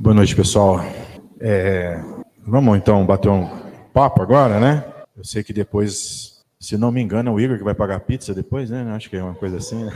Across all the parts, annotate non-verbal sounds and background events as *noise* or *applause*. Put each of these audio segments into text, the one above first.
Boa noite, pessoal. É, vamos então bater um papo agora, né? Eu sei que depois, se não me engano, é o Igor que vai pagar pizza depois, né? Acho que é uma coisa assim. Né?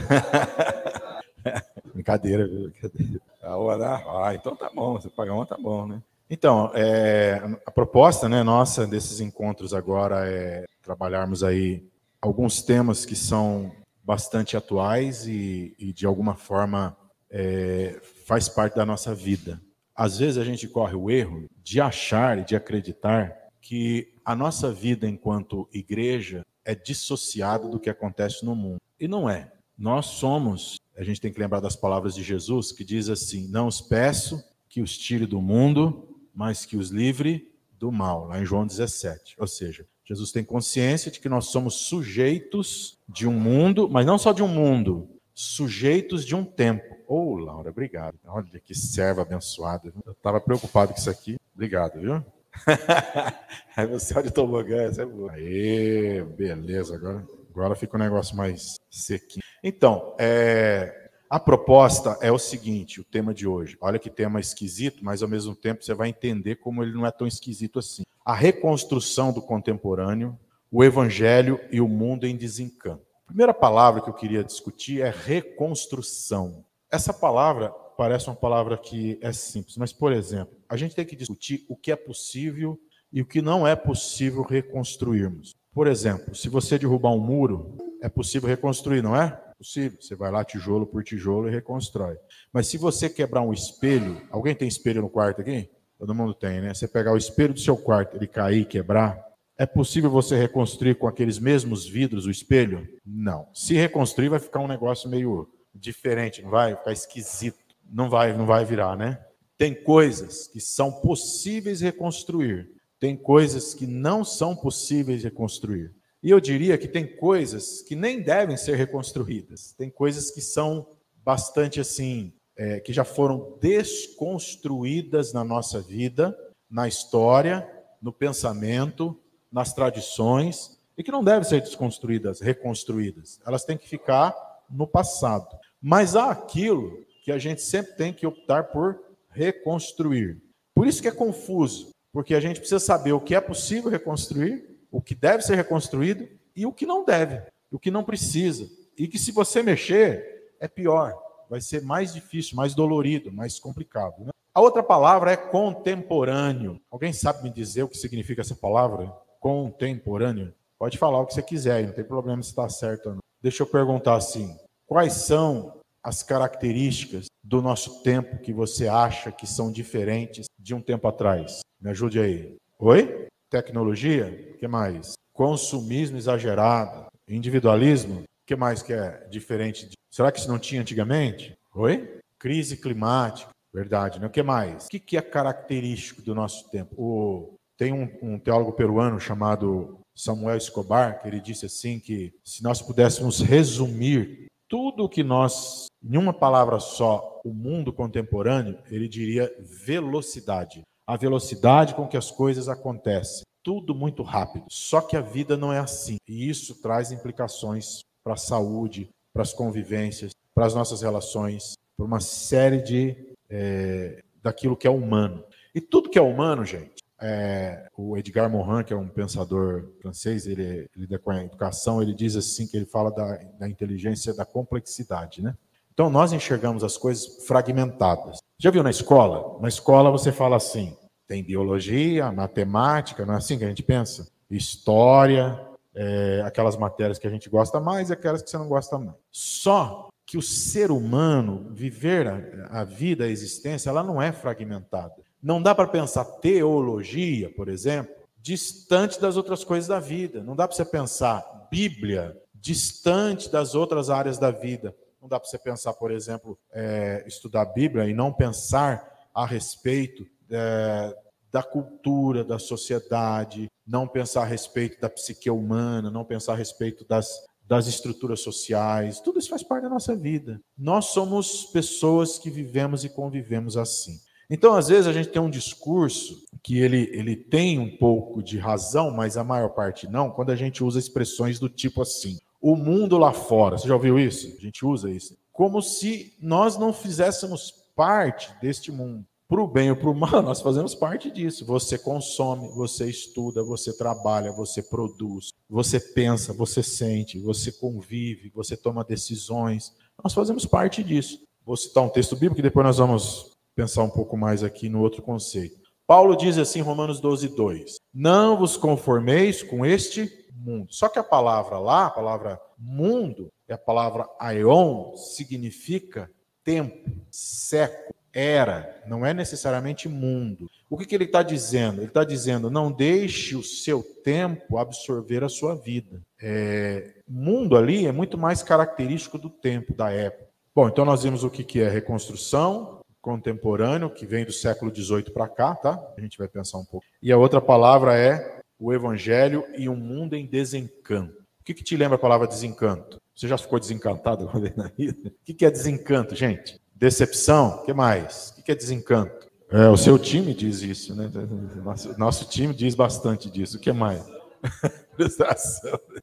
*laughs* Brincadeira, viu? Brincadeira. A hora, ah, então tá bom, você pagar uma tá bom, né? Então, é, a proposta né, nossa desses encontros agora é trabalharmos aí alguns temas que são bastante atuais e, e de alguma forma é, faz parte da nossa vida. Às vezes a gente corre o erro de achar e de acreditar que a nossa vida enquanto igreja é dissociada do que acontece no mundo. E não é. Nós somos, a gente tem que lembrar das palavras de Jesus que diz assim: Não os peço que os tire do mundo, mas que os livre do mal, lá em João 17. Ou seja, Jesus tem consciência de que nós somos sujeitos de um mundo, mas não só de um mundo, sujeitos de um tempo. Ô, oh, Laura, obrigado. Olha que serva abençoada. Eu estava preocupado com isso aqui. Obrigado, viu? *laughs* Aí você olha o tobogã, você é bom. Aê, beleza. Agora, agora fica um negócio mais sequinho. Então, é, a proposta é o seguinte: o tema de hoje. Olha que tema esquisito, mas ao mesmo tempo você vai entender como ele não é tão esquisito assim. A reconstrução do contemporâneo, o evangelho e o mundo em desencanto. A primeira palavra que eu queria discutir é reconstrução. Essa palavra parece uma palavra que é simples, mas, por exemplo, a gente tem que discutir o que é possível e o que não é possível reconstruirmos. Por exemplo, se você derrubar um muro, é possível reconstruir, não é? Possível. Você vai lá tijolo por tijolo e reconstrói. Mas se você quebrar um espelho, alguém tem espelho no quarto aqui? Todo mundo tem, né? Você pegar o espelho do seu quarto, ele cair e quebrar, é possível você reconstruir com aqueles mesmos vidros o espelho? Não. Se reconstruir, vai ficar um negócio meio diferente, não vai? Ficar esquisito. Não vai, não vai virar, né? Tem coisas que são possíveis reconstruir, tem coisas que não são possíveis reconstruir. E eu diria que tem coisas que nem devem ser reconstruídas. Tem coisas que são bastante assim, é, que já foram desconstruídas na nossa vida, na história, no pensamento, nas tradições, e que não devem ser desconstruídas, reconstruídas. Elas têm que ficar no passado. Mas há aquilo que a gente sempre tem que optar por reconstruir. Por isso que é confuso, porque a gente precisa saber o que é possível reconstruir, o que deve ser reconstruído e o que não deve, o que não precisa. E que se você mexer, é pior, vai ser mais difícil, mais dolorido, mais complicado. Né? A outra palavra é contemporâneo. Alguém sabe me dizer o que significa essa palavra? Contemporâneo? Pode falar o que você quiser, não tem problema se está certo ou não. Deixa eu perguntar assim: quais são as características do nosso tempo que você acha que são diferentes de um tempo atrás? Me ajude aí. Oi? Tecnologia? O que mais? Consumismo exagerado. Individualismo? O que mais que é diferente? De... Será que isso não tinha antigamente? Oi? Crise climática. Verdade, né? O que mais? O que é característico do nosso tempo? O... Tem um, um teólogo peruano chamado Samuel Escobar, que ele disse assim que se nós pudéssemos resumir tudo que nós, em uma palavra só, o mundo contemporâneo, ele diria velocidade. A velocidade com que as coisas acontecem. Tudo muito rápido. Só que a vida não é assim. E isso traz implicações para a saúde, para as convivências, para as nossas relações, para uma série de. É, daquilo que é humano. E tudo que é humano, gente, é, o Edgar Morin, que é um pensador francês, ele lida com a educação, ele diz assim que ele fala da, da inteligência da complexidade, né? Então nós enxergamos as coisas fragmentadas. Já viu na escola? Na escola você fala assim: tem biologia, matemática, não é assim que a gente pensa? História, é, aquelas matérias que a gente gosta mais e aquelas que você não gosta mais. Só que o ser humano, viver a, a vida, a existência, ela não é fragmentada. Não dá para pensar teologia, por exemplo, distante das outras coisas da vida. Não dá para você pensar Bíblia distante das outras áreas da vida. Não dá para você pensar, por exemplo, é, estudar Bíblia e não pensar a respeito é, da cultura, da sociedade, não pensar a respeito da psique humana, não pensar a respeito das, das estruturas sociais. Tudo isso faz parte da nossa vida. Nós somos pessoas que vivemos e convivemos assim. Então, às vezes, a gente tem um discurso que ele, ele tem um pouco de razão, mas a maior parte não, quando a gente usa expressões do tipo assim: o mundo lá fora. Você já ouviu isso? A gente usa isso. Como se nós não fizéssemos parte deste mundo. para o bem ou para o mal, nós fazemos parte disso. Você consome, você estuda, você trabalha, você produz, você pensa, você sente, você convive, você toma decisões. Nós fazemos parte disso. Vou citar um texto bíblico e depois nós vamos pensar um pouco mais aqui no outro conceito. Paulo diz assim Romanos 12, 2: Não vos conformeis com este mundo. Só que a palavra lá, a palavra mundo, é a palavra aion, significa tempo, século, era, não é necessariamente mundo. O que, que ele está dizendo? Ele está dizendo: não deixe o seu tempo absorver a sua vida. É, mundo ali é muito mais característico do tempo, da época. Bom, então nós vimos o que, que é reconstrução, contemporâneo, que vem do século XVIII para cá, tá? A gente vai pensar um pouco. E a outra palavra é o Evangelho e um mundo em desencanto. O que, que te lembra a palavra desencanto? Você já ficou desencantado *laughs* alguma vez na vida? O que, que é desencanto, gente? Decepção? O que mais? O que, que é desencanto? É, o seu time diz isso, né? *laughs* Nosso, nosso time diz bastante disso. O que mais? *laughs*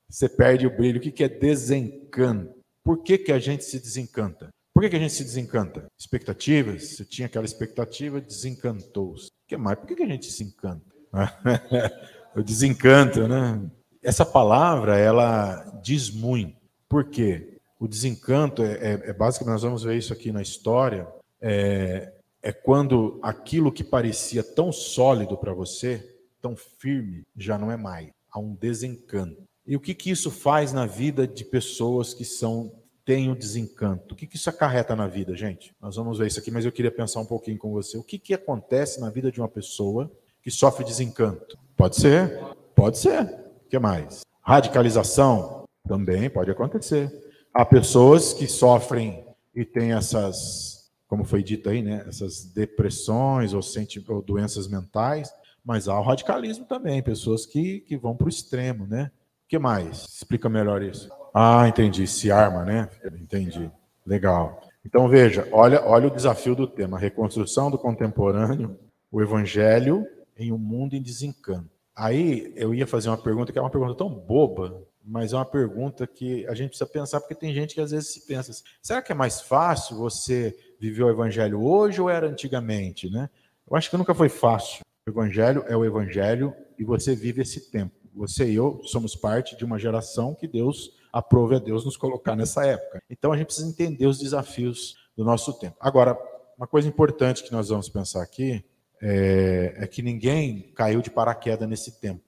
Você perde o brilho. O que, que é desencanto? Por que, que a gente se desencanta? Por que, que a gente se desencanta? Expectativas? Você tinha aquela expectativa, desencantou-se. O que mais? Por que, que a gente se encanta? *laughs* o desencanto, né? Essa palavra, ela diz muito. Por quê? O desencanto é, é, é basicamente, nós vamos ver isso aqui na história, é, é quando aquilo que parecia tão sólido para você, tão firme, já não é mais. Há um desencanto. E o que, que isso faz na vida de pessoas que são tem o desencanto. O que, que isso acarreta na vida, gente? Nós vamos ver isso aqui, mas eu queria pensar um pouquinho com você. O que, que acontece na vida de uma pessoa que sofre desencanto? Pode ser, pode ser. O que mais? Radicalização também pode acontecer. Há pessoas que sofrem e têm essas, como foi dito aí, né, essas depressões ou, ou doenças mentais, mas há o radicalismo também, pessoas que, que vão para o extremo, né? Que mais? Explica melhor isso. Ah, entendi. Se arma, né? Entendi. Legal. Então veja, olha, olha o desafio do tema: reconstrução do contemporâneo, o evangelho em um mundo em desencanto. Aí eu ia fazer uma pergunta que é uma pergunta tão boba, mas é uma pergunta que a gente precisa pensar, porque tem gente que às vezes se pensa assim, será que é mais fácil você viver o evangelho hoje ou era antigamente, né? Eu acho que nunca foi fácil. O evangelho é o evangelho e você vive esse tempo. Você e eu somos parte de uma geração que Deus aprove a Deus nos colocar nessa época. Então a gente precisa entender os desafios do nosso tempo. Agora, uma coisa importante que nós vamos pensar aqui é, é que ninguém caiu de paraquedas nesse tempo.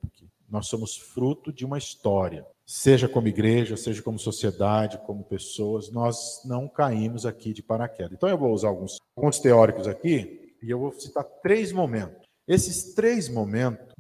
Nós somos fruto de uma história. Seja como igreja, seja como sociedade, como pessoas, nós não caímos aqui de paraquedas. Então eu vou usar alguns, alguns teóricos aqui e eu vou citar três momentos. Esses três momentos,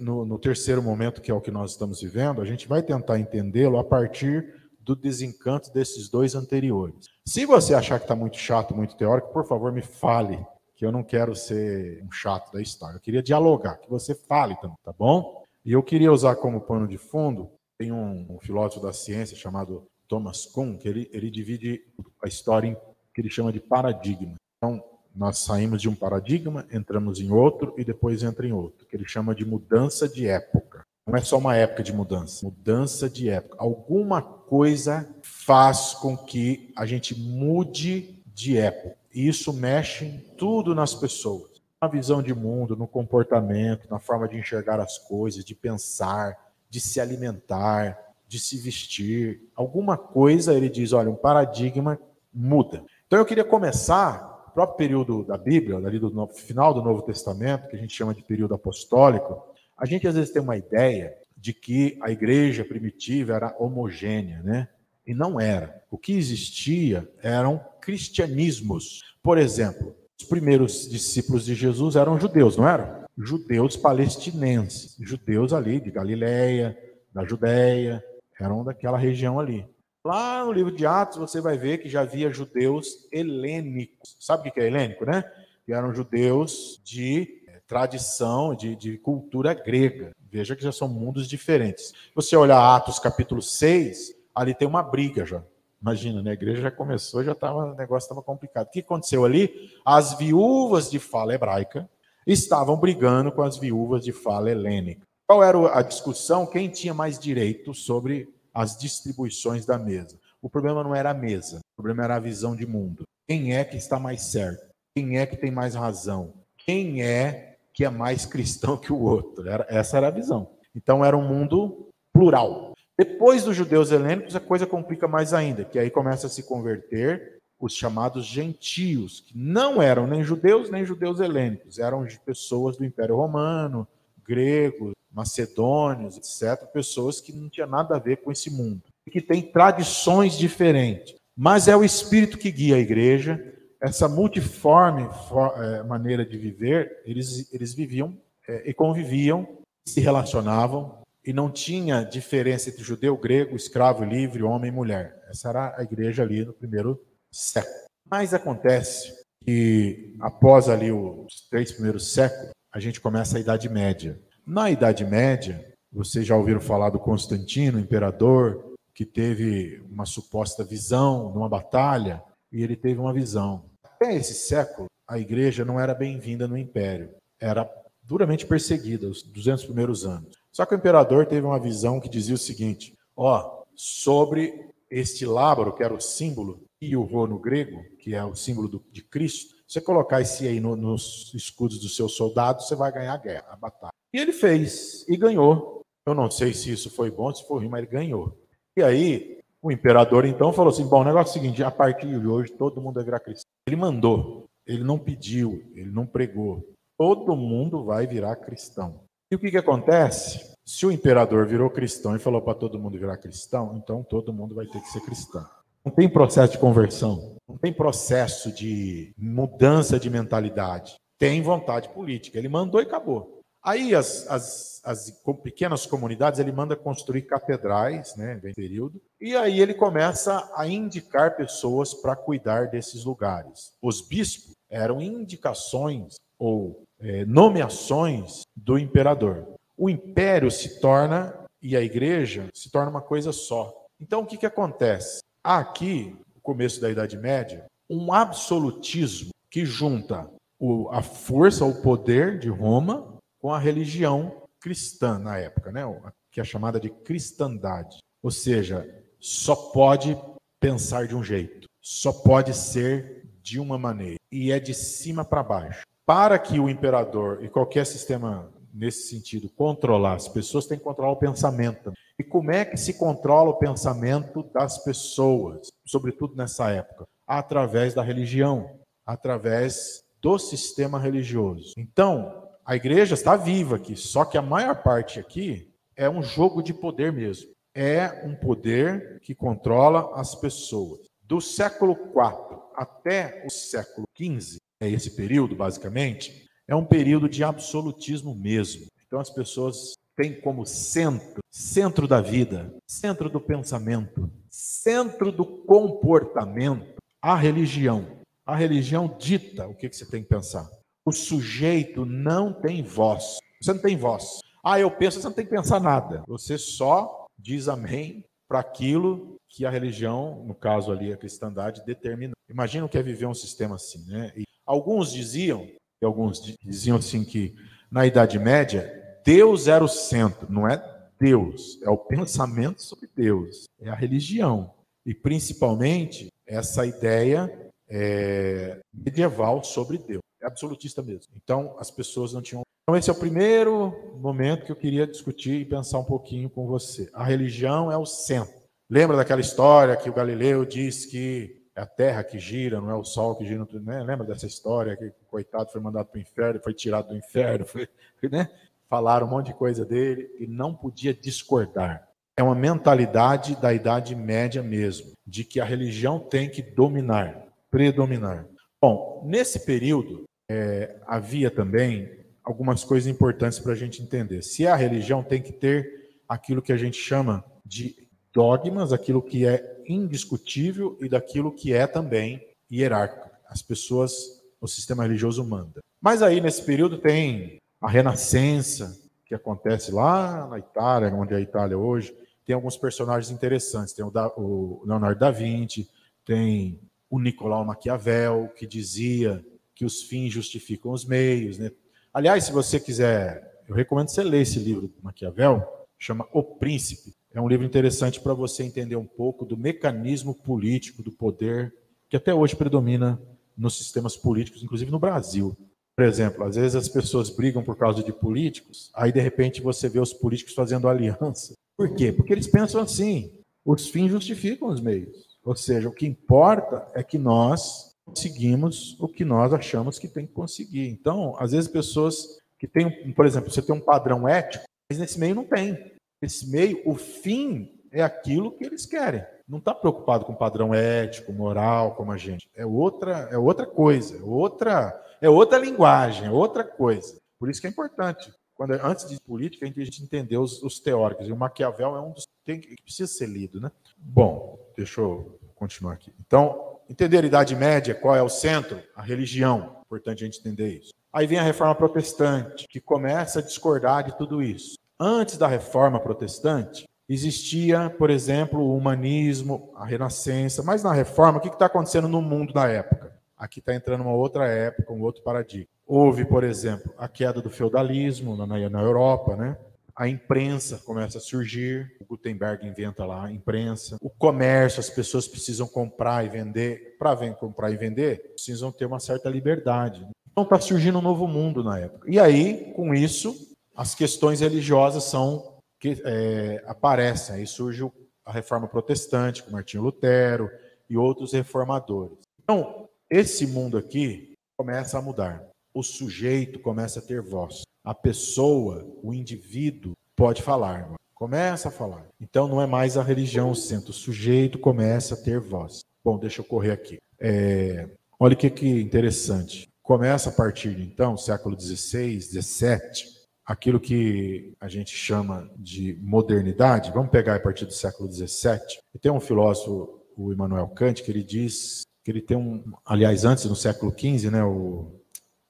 no, no terceiro momento, que é o que nós estamos vivendo, a gente vai tentar entendê-lo a partir do desencanto desses dois anteriores. Se você achar que está muito chato, muito teórico, por favor, me fale que eu não quero ser um chato da história. Eu queria dialogar, que você fale também, tá bom? E eu queria usar como pano de fundo, tem um, um filósofo da ciência chamado Thomas Kuhn, que ele, ele divide a história em que ele chama de paradigma. Então, nós saímos de um paradigma, entramos em outro e depois entra em outro, que ele chama de mudança de época. Não é só uma época de mudança, mudança de época. Alguma coisa faz com que a gente mude de época. E isso mexe em tudo nas pessoas. Na visão de mundo, no comportamento, na forma de enxergar as coisas, de pensar, de se alimentar, de se vestir. Alguma coisa, ele diz, olha, um paradigma muda. Então eu queria começar, próprio período da Bíblia, ali do final do Novo Testamento, que a gente chama de período apostólico, a gente às vezes tem uma ideia de que a igreja primitiva era homogênea, né? E não era. O que existia eram cristianismos. Por exemplo, os primeiros discípulos de Jesus eram judeus, não eram? Judeus palestinenses, judeus ali de Galiléia, da Judéia, eram daquela região ali. Lá no livro de Atos você vai ver que já havia judeus helênicos. Sabe o que é helênico, né? Que eram judeus de eh, tradição, de, de cultura grega. Veja que já são mundos diferentes. Você olhar Atos capítulo 6, ali tem uma briga já. Imagina, né? A igreja já começou, já tava, o negócio estava complicado. O que aconteceu ali? As viúvas de fala hebraica estavam brigando com as viúvas de fala helênica. Qual era a discussão? Quem tinha mais direito sobre as distribuições da mesa? O problema não era a mesa, o problema era a visão de mundo. Quem é que está mais certo? quem é que tem mais razão, quem é que é mais cristão *laughs* que o outro. Era, essa era a visão. Então era um mundo plural. Depois dos judeus helênicos, a coisa complica mais ainda, que aí começa a se converter os chamados gentios, que não eram nem judeus nem judeus helênicos, eram pessoas do Império Romano, gregos, macedônios, etc., pessoas que não tinham nada a ver com esse mundo, que têm tradições diferentes. Mas é o Espírito que guia a igreja, essa multiforme é, maneira de viver, eles, eles viviam é, e conviviam, se relacionavam, e não tinha diferença entre judeu, grego, escravo, livre, homem e mulher. Essa era a igreja ali no primeiro século. Mas acontece que após ali os três primeiros séculos, a gente começa a Idade Média. Na Idade Média, vocês já ouviram falar do Constantino, imperador, que teve uma suposta visão numa batalha, e ele teve uma visão. Até esse século, a igreja não era bem-vinda no império. Era duramente perseguida os 200 primeiros anos. Só que o imperador teve uma visão que dizia o seguinte: ó, sobre este lábaro, que era o símbolo, e o rô no grego, que é o símbolo do, de Cristo, você colocar esse aí no, nos escudos dos seus soldados, você vai ganhar a guerra, a batalha. E ele fez, e ganhou. Eu não sei se isso foi bom, se foi ruim, mas ele ganhou. E aí, o imperador então falou assim: bom, o negócio é o seguinte, a partir de hoje todo mundo vai virar cristão. Ele mandou, ele não pediu, ele não pregou. Todo mundo vai virar cristão. E o que, que acontece? Se o imperador virou cristão e falou para todo mundo virar cristão, então todo mundo vai ter que ser cristão. Não tem processo de conversão, não tem processo de mudança de mentalidade. Tem vontade política. Ele mandou e acabou. Aí as, as, as pequenas comunidades ele manda construir catedrais, né, vem período, e aí ele começa a indicar pessoas para cuidar desses lugares. Os bispos eram indicações ou é, nomeações do imperador. O império se torna, e a igreja, se torna uma coisa só. Então, o que, que acontece? Há aqui, no começo da Idade Média, um absolutismo que junta o, a força, o poder de Roma com a religião cristã na época, né? que é chamada de cristandade. Ou seja, só pode pensar de um jeito, só pode ser de uma maneira, e é de cima para baixo para que o imperador e qualquer sistema nesse sentido controlar as pessoas, tem que controlar o pensamento. E como é que se controla o pensamento das pessoas, sobretudo nessa época? Através da religião, através do sistema religioso. Então, a igreja está viva aqui, só que a maior parte aqui é um jogo de poder mesmo. É um poder que controla as pessoas. Do século IV até o século XV, é esse período, basicamente, é um período de absolutismo mesmo. Então as pessoas têm como centro, centro da vida, centro do pensamento, centro do comportamento, a religião. A religião dita o que você tem que pensar. O sujeito não tem voz. Você não tem voz. Ah, eu penso, você não tem que pensar nada. Você só diz amém para aquilo que a religião, no caso ali a cristandade, determina. Imagina o que é viver um sistema assim, né? E Alguns diziam, e alguns diziam assim que na Idade Média Deus era o centro, não é Deus, é o pensamento sobre Deus, é a religião e principalmente essa ideia é, medieval sobre Deus, é absolutista mesmo. Então as pessoas não tinham. Então esse é o primeiro momento que eu queria discutir e pensar um pouquinho com você. A religião é o centro. Lembra daquela história que o Galileu diz que é a terra que gira, não é o sol que gira. Né? Lembra dessa história que o coitado foi mandado para o inferno, foi tirado do inferno, foi, né? Falaram um monte de coisa dele e não podia discordar. É uma mentalidade da Idade Média mesmo, de que a religião tem que dominar, predominar. Bom, nesse período é, havia também algumas coisas importantes para a gente entender. Se é a religião, tem que ter aquilo que a gente chama de dogmas, aquilo que é indiscutível e daquilo que é também hierárquico. As pessoas, o sistema religioso manda. Mas aí, nesse período, tem a Renascença, que acontece lá na Itália, onde é a Itália hoje. Tem alguns personagens interessantes. Tem o, da, o Leonardo da Vinci, tem o Nicolau Maquiavel, que dizia que os fins justificam os meios. Né? Aliás, se você quiser, eu recomendo você ler esse livro do Maquiavel, chama O Príncipe. É um livro interessante para você entender um pouco do mecanismo político do poder que até hoje predomina nos sistemas políticos, inclusive no Brasil. Por exemplo, às vezes as pessoas brigam por causa de políticos, aí de repente você vê os políticos fazendo aliança. Por quê? Porque eles pensam assim: os fins justificam os meios. Ou seja, o que importa é que nós conseguimos o que nós achamos que tem que conseguir. Então, às vezes pessoas que têm, por exemplo, você tem um padrão ético, mas nesse meio não tem. Nesse meio, o fim é aquilo que eles querem. Não está preocupado com padrão ético, moral, como a gente. É outra, é outra coisa, é outra, é outra linguagem, é outra coisa. Por isso que é importante. Quando, antes de política, a gente entender os, os teóricos. E o Maquiavel é um dos que precisa ser lido, né? Bom, deixa eu continuar aqui. Então, entender a Idade Média, qual é o centro? A religião. Importante a gente entender isso. Aí vem a reforma protestante, que começa a discordar de tudo isso. Antes da reforma protestante, existia, por exemplo, o humanismo, a renascença, mas na reforma, o que está acontecendo no mundo da época? Aqui está entrando uma outra época, um outro paradigma. Houve, por exemplo, a queda do feudalismo na, na Europa, né? A imprensa começa a surgir, o Gutenberg inventa lá a imprensa. O comércio, as pessoas precisam comprar e vender. Para comprar e vender, precisam ter uma certa liberdade. Então está surgindo um novo mundo na época. E aí, com isso, as questões religiosas são que é, aparecem. Aí surge a reforma protestante, com Martinho Lutero e outros reformadores. Então, esse mundo aqui começa a mudar. O sujeito começa a ter voz. A pessoa, o indivíduo, pode falar. Começa a falar. Então, não é mais a religião o centro. O sujeito começa a ter voz. Bom, deixa eu correr aqui. É, olha que, que interessante. Começa a partir, então, século XVI, XVII, aquilo que a gente chama de modernidade. Vamos pegar a partir do século XVII. E tem um filósofo, o Immanuel Kant, que ele diz que ele tem um, aliás, antes no século XV, né, o,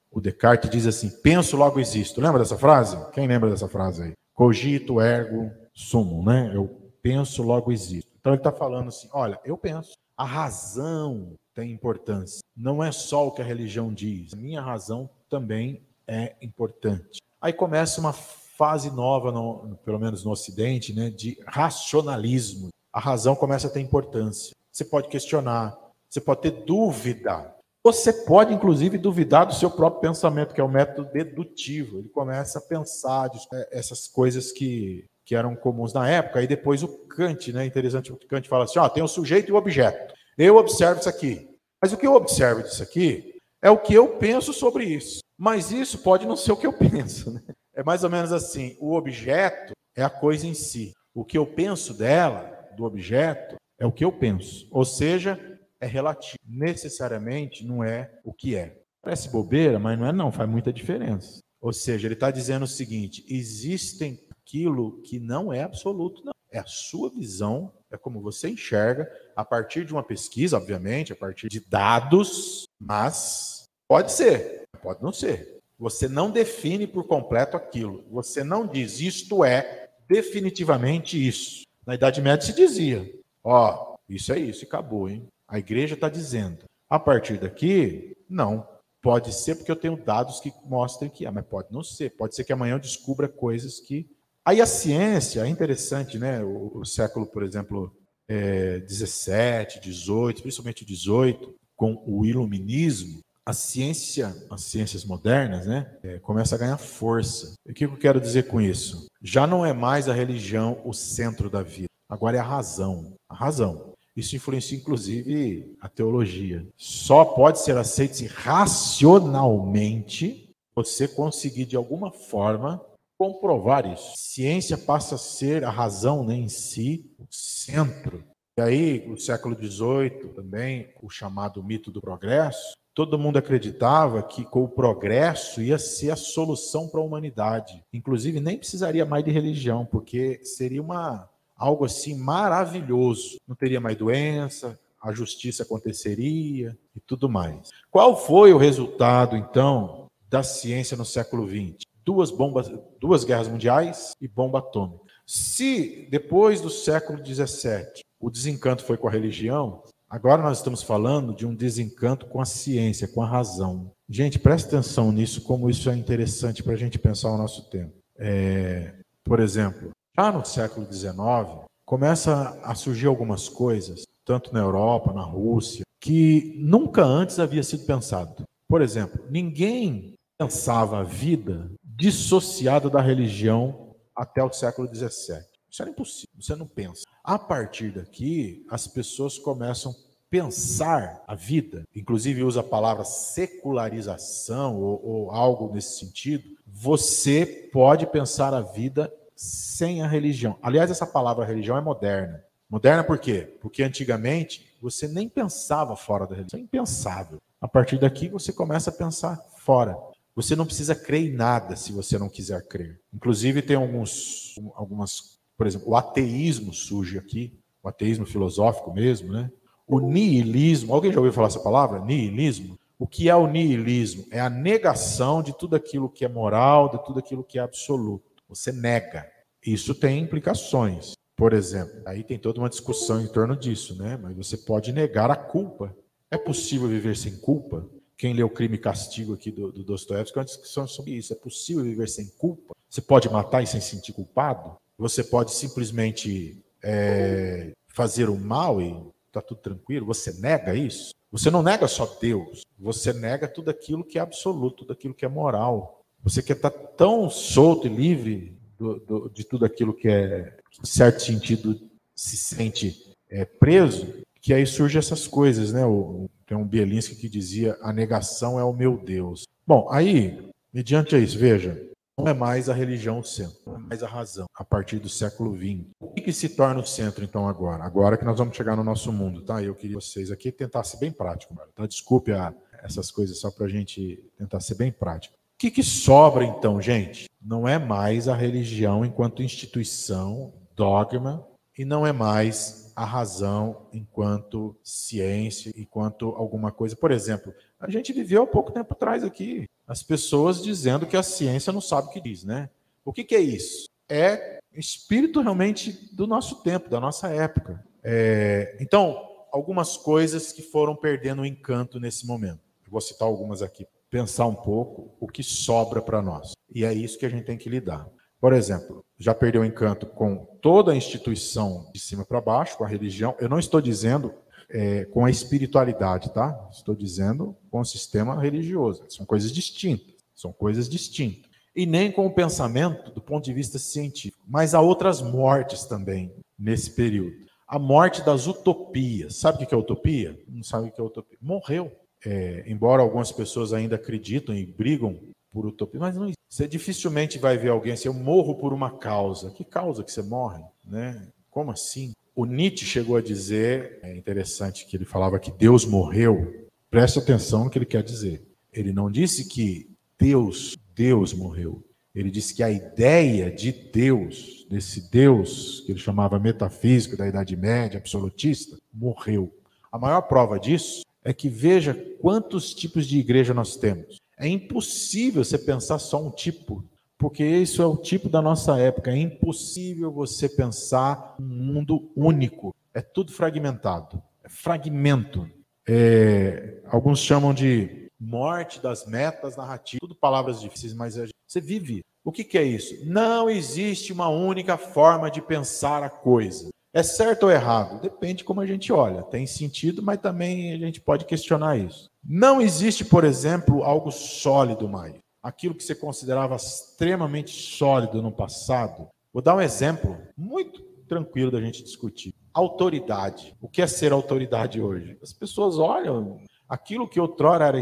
o Descartes diz assim: penso, logo existo. Lembra dessa frase? Quem lembra dessa frase aí? Cogito ergo sumum, né? Eu penso, logo existo. Então ele está falando assim: olha, eu penso. A razão tem importância. Não é só o que a religião diz. A minha razão também é importante. Aí começa uma fase nova, no, pelo menos no Ocidente, né, de racionalismo. A razão começa a ter importância. Você pode questionar, você pode ter dúvida. Você pode, inclusive, duvidar do seu próprio pensamento, que é o método dedutivo. Ele começa a pensar é, essas coisas que, que eram comuns na época. E depois o Kant, né? Interessante o Kant fala assim: ó, tem o sujeito e o objeto. Eu observo isso aqui. Mas o que eu observo disso aqui é o que eu penso sobre isso. Mas isso pode não ser o que eu penso. Né? É mais ou menos assim: o objeto é a coisa em si. O que eu penso dela, do objeto, é o que eu penso. Ou seja, é relativo. Necessariamente não é o que é. Parece bobeira, mas não é não, faz muita diferença. Ou seja, ele está dizendo o seguinte: existem aquilo que não é absoluto, não. É a sua visão, é como você enxerga, a partir de uma pesquisa, obviamente, a partir de dados, mas pode ser, pode não ser. Você não define por completo aquilo. Você não diz isto é definitivamente isso. Na Idade Média se dizia: ó, isso é isso acabou, hein? A igreja está dizendo. A partir daqui, não. Pode ser porque eu tenho dados que mostrem que é, mas pode não ser. Pode ser que amanhã eu descubra coisas que Aí a ciência é interessante, né? O, o século, por exemplo, é, 17, 18, principalmente 18, com o iluminismo, a ciência, as ciências modernas, né, é, começa a ganhar força. E o que eu quero dizer com isso? Já não é mais a religião o centro da vida. Agora é a razão. A razão. Isso influencia, inclusive, a teologia. Só pode ser aceito se racionalmente você conseguir, de alguma forma, comprovar isso. Ciência passa a ser a razão né, em si, o centro. E aí, no século XVIII, também, o chamado mito do progresso, todo mundo acreditava que com o progresso ia ser a solução para a humanidade. Inclusive, nem precisaria mais de religião, porque seria uma algo assim maravilhoso. Não teria mais doença, a justiça aconteceria e tudo mais. Qual foi o resultado, então, da ciência no século XX? duas bombas, duas guerras mundiais e bomba atômica. Se depois do século XVII o desencanto foi com a religião, agora nós estamos falando de um desencanto com a ciência, com a razão. Gente, preste atenção nisso, como isso é interessante para a gente pensar o nosso tempo. É, por exemplo, já no século XIX, começa a surgir algumas coisas, tanto na Europa, na Rússia, que nunca antes havia sido pensado. Por exemplo, ninguém pensava a vida dissociada da religião até o século XVII. Isso era impossível, você não pensa. A partir daqui, as pessoas começam pensar a vida, inclusive usa a palavra secularização ou, ou algo nesse sentido. Você pode pensar a vida sem a religião. Aliás, essa palavra religião é moderna. Moderna por quê? Porque antigamente você nem pensava fora da religião. Isso é impensável. A partir daqui você começa a pensar fora. Você não precisa crer em nada se você não quiser crer. Inclusive tem alguns, algumas, por exemplo, o ateísmo surge aqui, o ateísmo filosófico mesmo, né? O niilismo, alguém já ouviu falar essa palavra? Niilismo? O que é o niilismo? É a negação de tudo aquilo que é moral, de tudo aquilo que é absoluto. Você nega. Isso tem implicações. Por exemplo, aí tem toda uma discussão em torno disso, né? Mas você pode negar a culpa. É possível viver sem culpa? Quem leu Crime e Castigo aqui do, do Dostoiévski, é uma discussão sobre isso. É possível viver sem culpa? Você pode matar e sem sentir culpado? Você pode simplesmente é, fazer o mal e está tudo tranquilo? Você nega isso? Você não nega só Deus, você nega tudo aquilo que é absoluto, tudo aquilo que é moral. Você quer estar tá tão solto e livre do, do, de tudo aquilo que é, em certo sentido, se sente é, preso, que aí surgem essas coisas, né? O, tem um Bielinski que dizia: a negação é o meu Deus. Bom, aí, mediante isso, veja, não é mais a religião o centro, não é mais a razão, a partir do século XX. O que, que, se torna o centro, então, agora? Agora que nós vamos chegar no nosso mundo, tá? Eu queria vocês aqui tentar ser bem prático, tá? Desculpe a, essas coisas só para a gente tentar ser bem prático. O que, que sobra, então, gente? Não é mais a religião enquanto instituição, dogma, e não é mais a razão enquanto ciência, enquanto alguma coisa. Por exemplo, a gente viveu há pouco tempo atrás aqui as pessoas dizendo que a ciência não sabe o que diz, né? O que, que é isso? É espírito realmente do nosso tempo, da nossa época. É, então, algumas coisas que foram perdendo o encanto nesse momento. Eu vou citar algumas aqui. Pensar um pouco o que sobra para nós. E é isso que a gente tem que lidar. Por exemplo, já perdeu o encanto com toda a instituição de cima para baixo, com a religião. Eu não estou dizendo é, com a espiritualidade, tá? Estou dizendo com o sistema religioso. São coisas distintas. São coisas distintas. E nem com o pensamento do ponto de vista científico. Mas há outras mortes também nesse período. A morte das utopias. Sabe o que é utopia? Não sabe o que é utopia? Morreu. É, embora algumas pessoas ainda acreditam e brigam por utopia, mas não, você dificilmente vai ver alguém assim, eu morro por uma causa. Que causa que você morre? Né? Como assim? O Nietzsche chegou a dizer, é interessante que ele falava que Deus morreu. Preste atenção no que ele quer dizer. Ele não disse que Deus, Deus morreu. Ele disse que a ideia de Deus, desse Deus que ele chamava metafísico da Idade Média, absolutista, morreu. A maior prova disso é que veja quantos tipos de igreja nós temos. É impossível você pensar só um tipo, porque isso é o tipo da nossa época. É impossível você pensar um mundo único. É tudo fragmentado. É fragmento. É, alguns chamam de morte das metas narrativas. Tudo palavras difíceis, mas você vive. O que, que é isso? Não existe uma única forma de pensar a coisa. É certo ou errado? Depende de como a gente olha. Tem sentido, mas também a gente pode questionar isso. Não existe, por exemplo, algo sólido mais. Aquilo que você considerava extremamente sólido no passado. Vou dar um exemplo muito tranquilo da gente discutir. Autoridade. O que é ser autoridade hoje? As pessoas olham aquilo que outrora era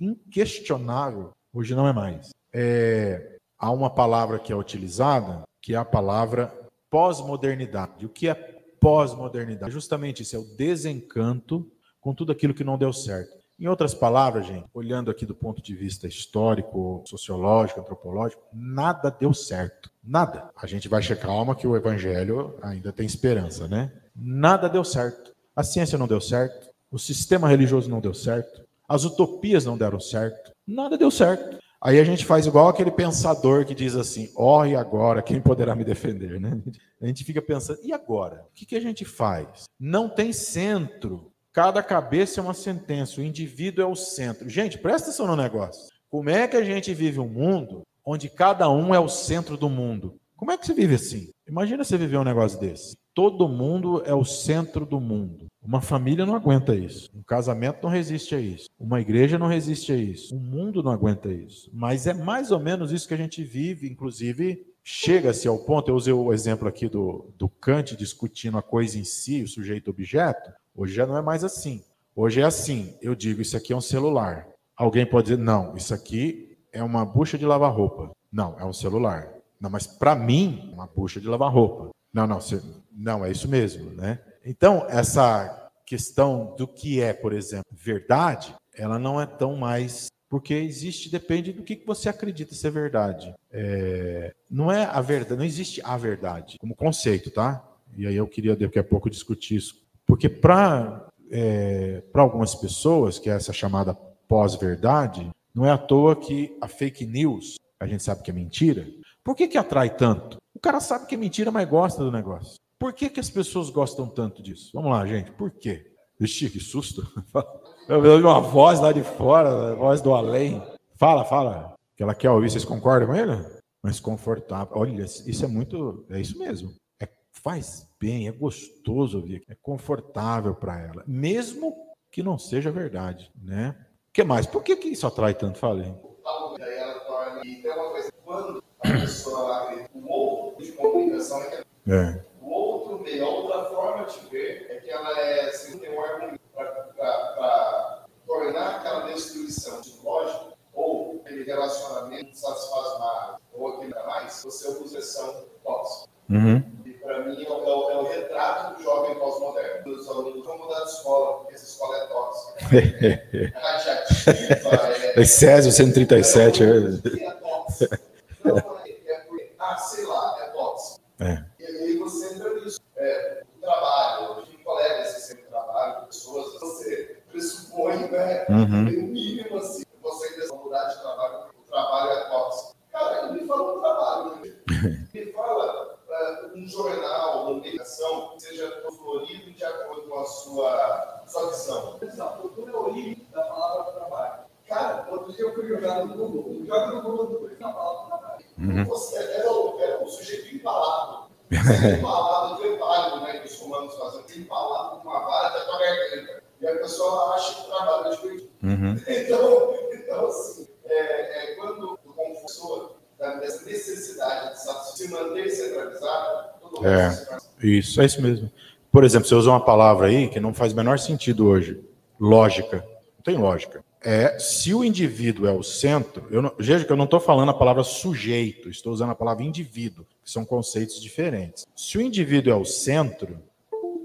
inquestionável, hoje não é mais. É, há uma palavra que é utilizada, que é a palavra pós-modernidade. O que é pós-modernidade. Justamente isso, é o desencanto com tudo aquilo que não deu certo. Em outras palavras, gente, olhando aqui do ponto de vista histórico, sociológico, antropológico, nada deu certo. Nada. A gente vai checar, calma, que o evangelho ainda tem esperança, né? Nada deu certo. A ciência não deu certo. O sistema religioso não deu certo. As utopias não deram certo. Nada deu certo. Aí a gente faz igual aquele pensador que diz assim: ó, oh, e agora? Quem poderá me defender? Né? A gente fica pensando: e agora? O que a gente faz? Não tem centro. Cada cabeça é uma sentença, o indivíduo é o centro. Gente, presta atenção no negócio. Como é que a gente vive um mundo onde cada um é o centro do mundo? Como é que você vive assim? Imagina você viver um negócio desse. Todo mundo é o centro do mundo. Uma família não aguenta isso. Um casamento não resiste a isso. Uma igreja não resiste a isso. O mundo não aguenta isso. Mas é mais ou menos isso que a gente vive, inclusive chega-se ao ponto, eu usei o exemplo aqui do, do Kant discutindo a coisa em si, o sujeito-objeto, hoje já não é mais assim. Hoje é assim, eu digo, isso aqui é um celular. Alguém pode dizer, não, isso aqui é uma bucha de lavar roupa. Não, é um celular. Não, mas para mim, uma bucha de lavar roupa. Não, não, você, não, é isso mesmo, né? Então, essa questão do que é, por exemplo, verdade, ela não é tão mais porque existe, depende do que você acredita ser verdade. É, não é a verdade, não existe a verdade como conceito, tá? E aí eu queria daqui a pouco discutir isso, porque para é, algumas pessoas que é essa chamada pós-verdade, não é à toa que a fake news, a gente sabe que é mentira. Por que que atrai tanto? O cara sabe que é mentira, mas gosta do negócio. Por que que as pessoas gostam tanto disso? Vamos lá, gente. Por quê? Vixe, que susto. *laughs* Eu ouvi uma voz lá de fora, a voz do além. Fala, fala. Que ela quer ouvir, vocês concordam com ele? Mas confortável. Olha, isso é muito. É isso mesmo. É, faz bem, é gostoso ouvir. É confortável para ela. Mesmo que não seja verdade, né? O que mais? Por que, que isso atrai tanto? Falei. Quando a pessoa acredita o outro de comunicação é que é. o outro meio, a outra forma de ver é que ela é, assim, tem um argumento para tornar aquela destruição de lógico ou aquele relacionamento satisfaz mais ou aquele mais, você usa a expressão tóxica. Uhum. Para mim é o, é, o, é o, retrato do jovem pós-moderno. Os alunos vão mudar de escola, porque essa escola é tóxica. *laughs* é radiativa. É, é Césio 137. É, é tóxica. Não, é, é, ah, sei lá, é tóxico. É. E aí você entra nisso. É, o trabalho, colegas que sempre trabalham pessoas, você pressupõe, né? Uhum. Tem um mínimo assim, você mudar de trabalho, o trabalho é tóxico. Cara, ele me fala um trabalho, né? *laughs* me fala um jornal, uma publicação, que seja florido de acordo com a sua, sua visão. A cultura é a origem da palavra trabalho. Cara, outro dia eu fui jogar no Google, joga no Google depois na palavra trabalho. Uhum. Você era, era um sujeito empalado *laughs* empalado, trepado, né, que os comandos fazem, empalado com uma vara da tua garganta. E a pessoa acha que trabalha de. Uhum. *laughs* Então, assim, é, é quando o confessor dessa necessidade de se manter centralizado, tudo é, isso, é isso mesmo. Por exemplo, você usa uma palavra aí que não faz o menor sentido hoje. Lógica. Não tem lógica é se o indivíduo é o centro, eu não, veja que eu não estou falando a palavra sujeito, estou usando a palavra indivíduo, que são conceitos diferentes. Se o indivíduo é o centro,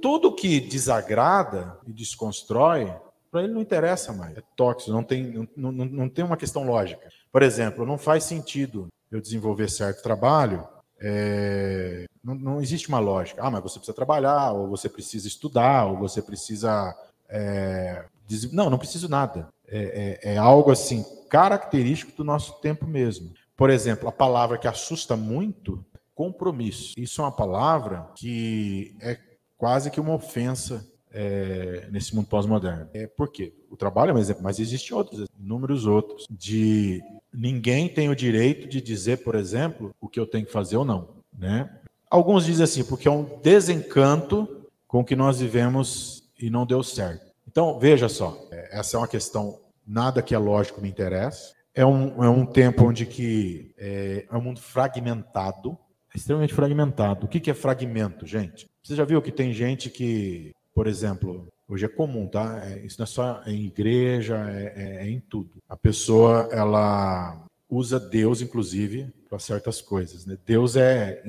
tudo que desagrada e desconstrói, para ele não interessa mais, é tóxico, não tem, não, não, não tem uma questão lógica. Por exemplo, não faz sentido eu desenvolver certo trabalho, é, não, não existe uma lógica. Ah, mas você precisa trabalhar, ou você precisa estudar, ou você precisa. É, não, não preciso nada é, é, é algo assim característico do nosso tempo mesmo. Por exemplo, a palavra que assusta muito, compromisso. Isso é uma palavra que é quase que uma ofensa é, nesse mundo pós-moderno. É por quê? O trabalho é um exemplo, mas existem outros, inúmeros outros, de ninguém tem o direito de dizer, por exemplo, o que eu tenho que fazer ou não. Né? Alguns dizem assim, porque é um desencanto com o que nós vivemos e não deu certo. Então, veja só, é, essa é uma questão, nada que é lógico me interessa. É um, é um tempo onde que é, é um mundo fragmentado, é extremamente fragmentado. O que, que é fragmento, gente? Você já viu que tem gente que, por exemplo, hoje é comum, tá? É, isso não é só em igreja, é, é, é em tudo. A pessoa, ela usa Deus, inclusive, para certas coisas. Né? Deus é.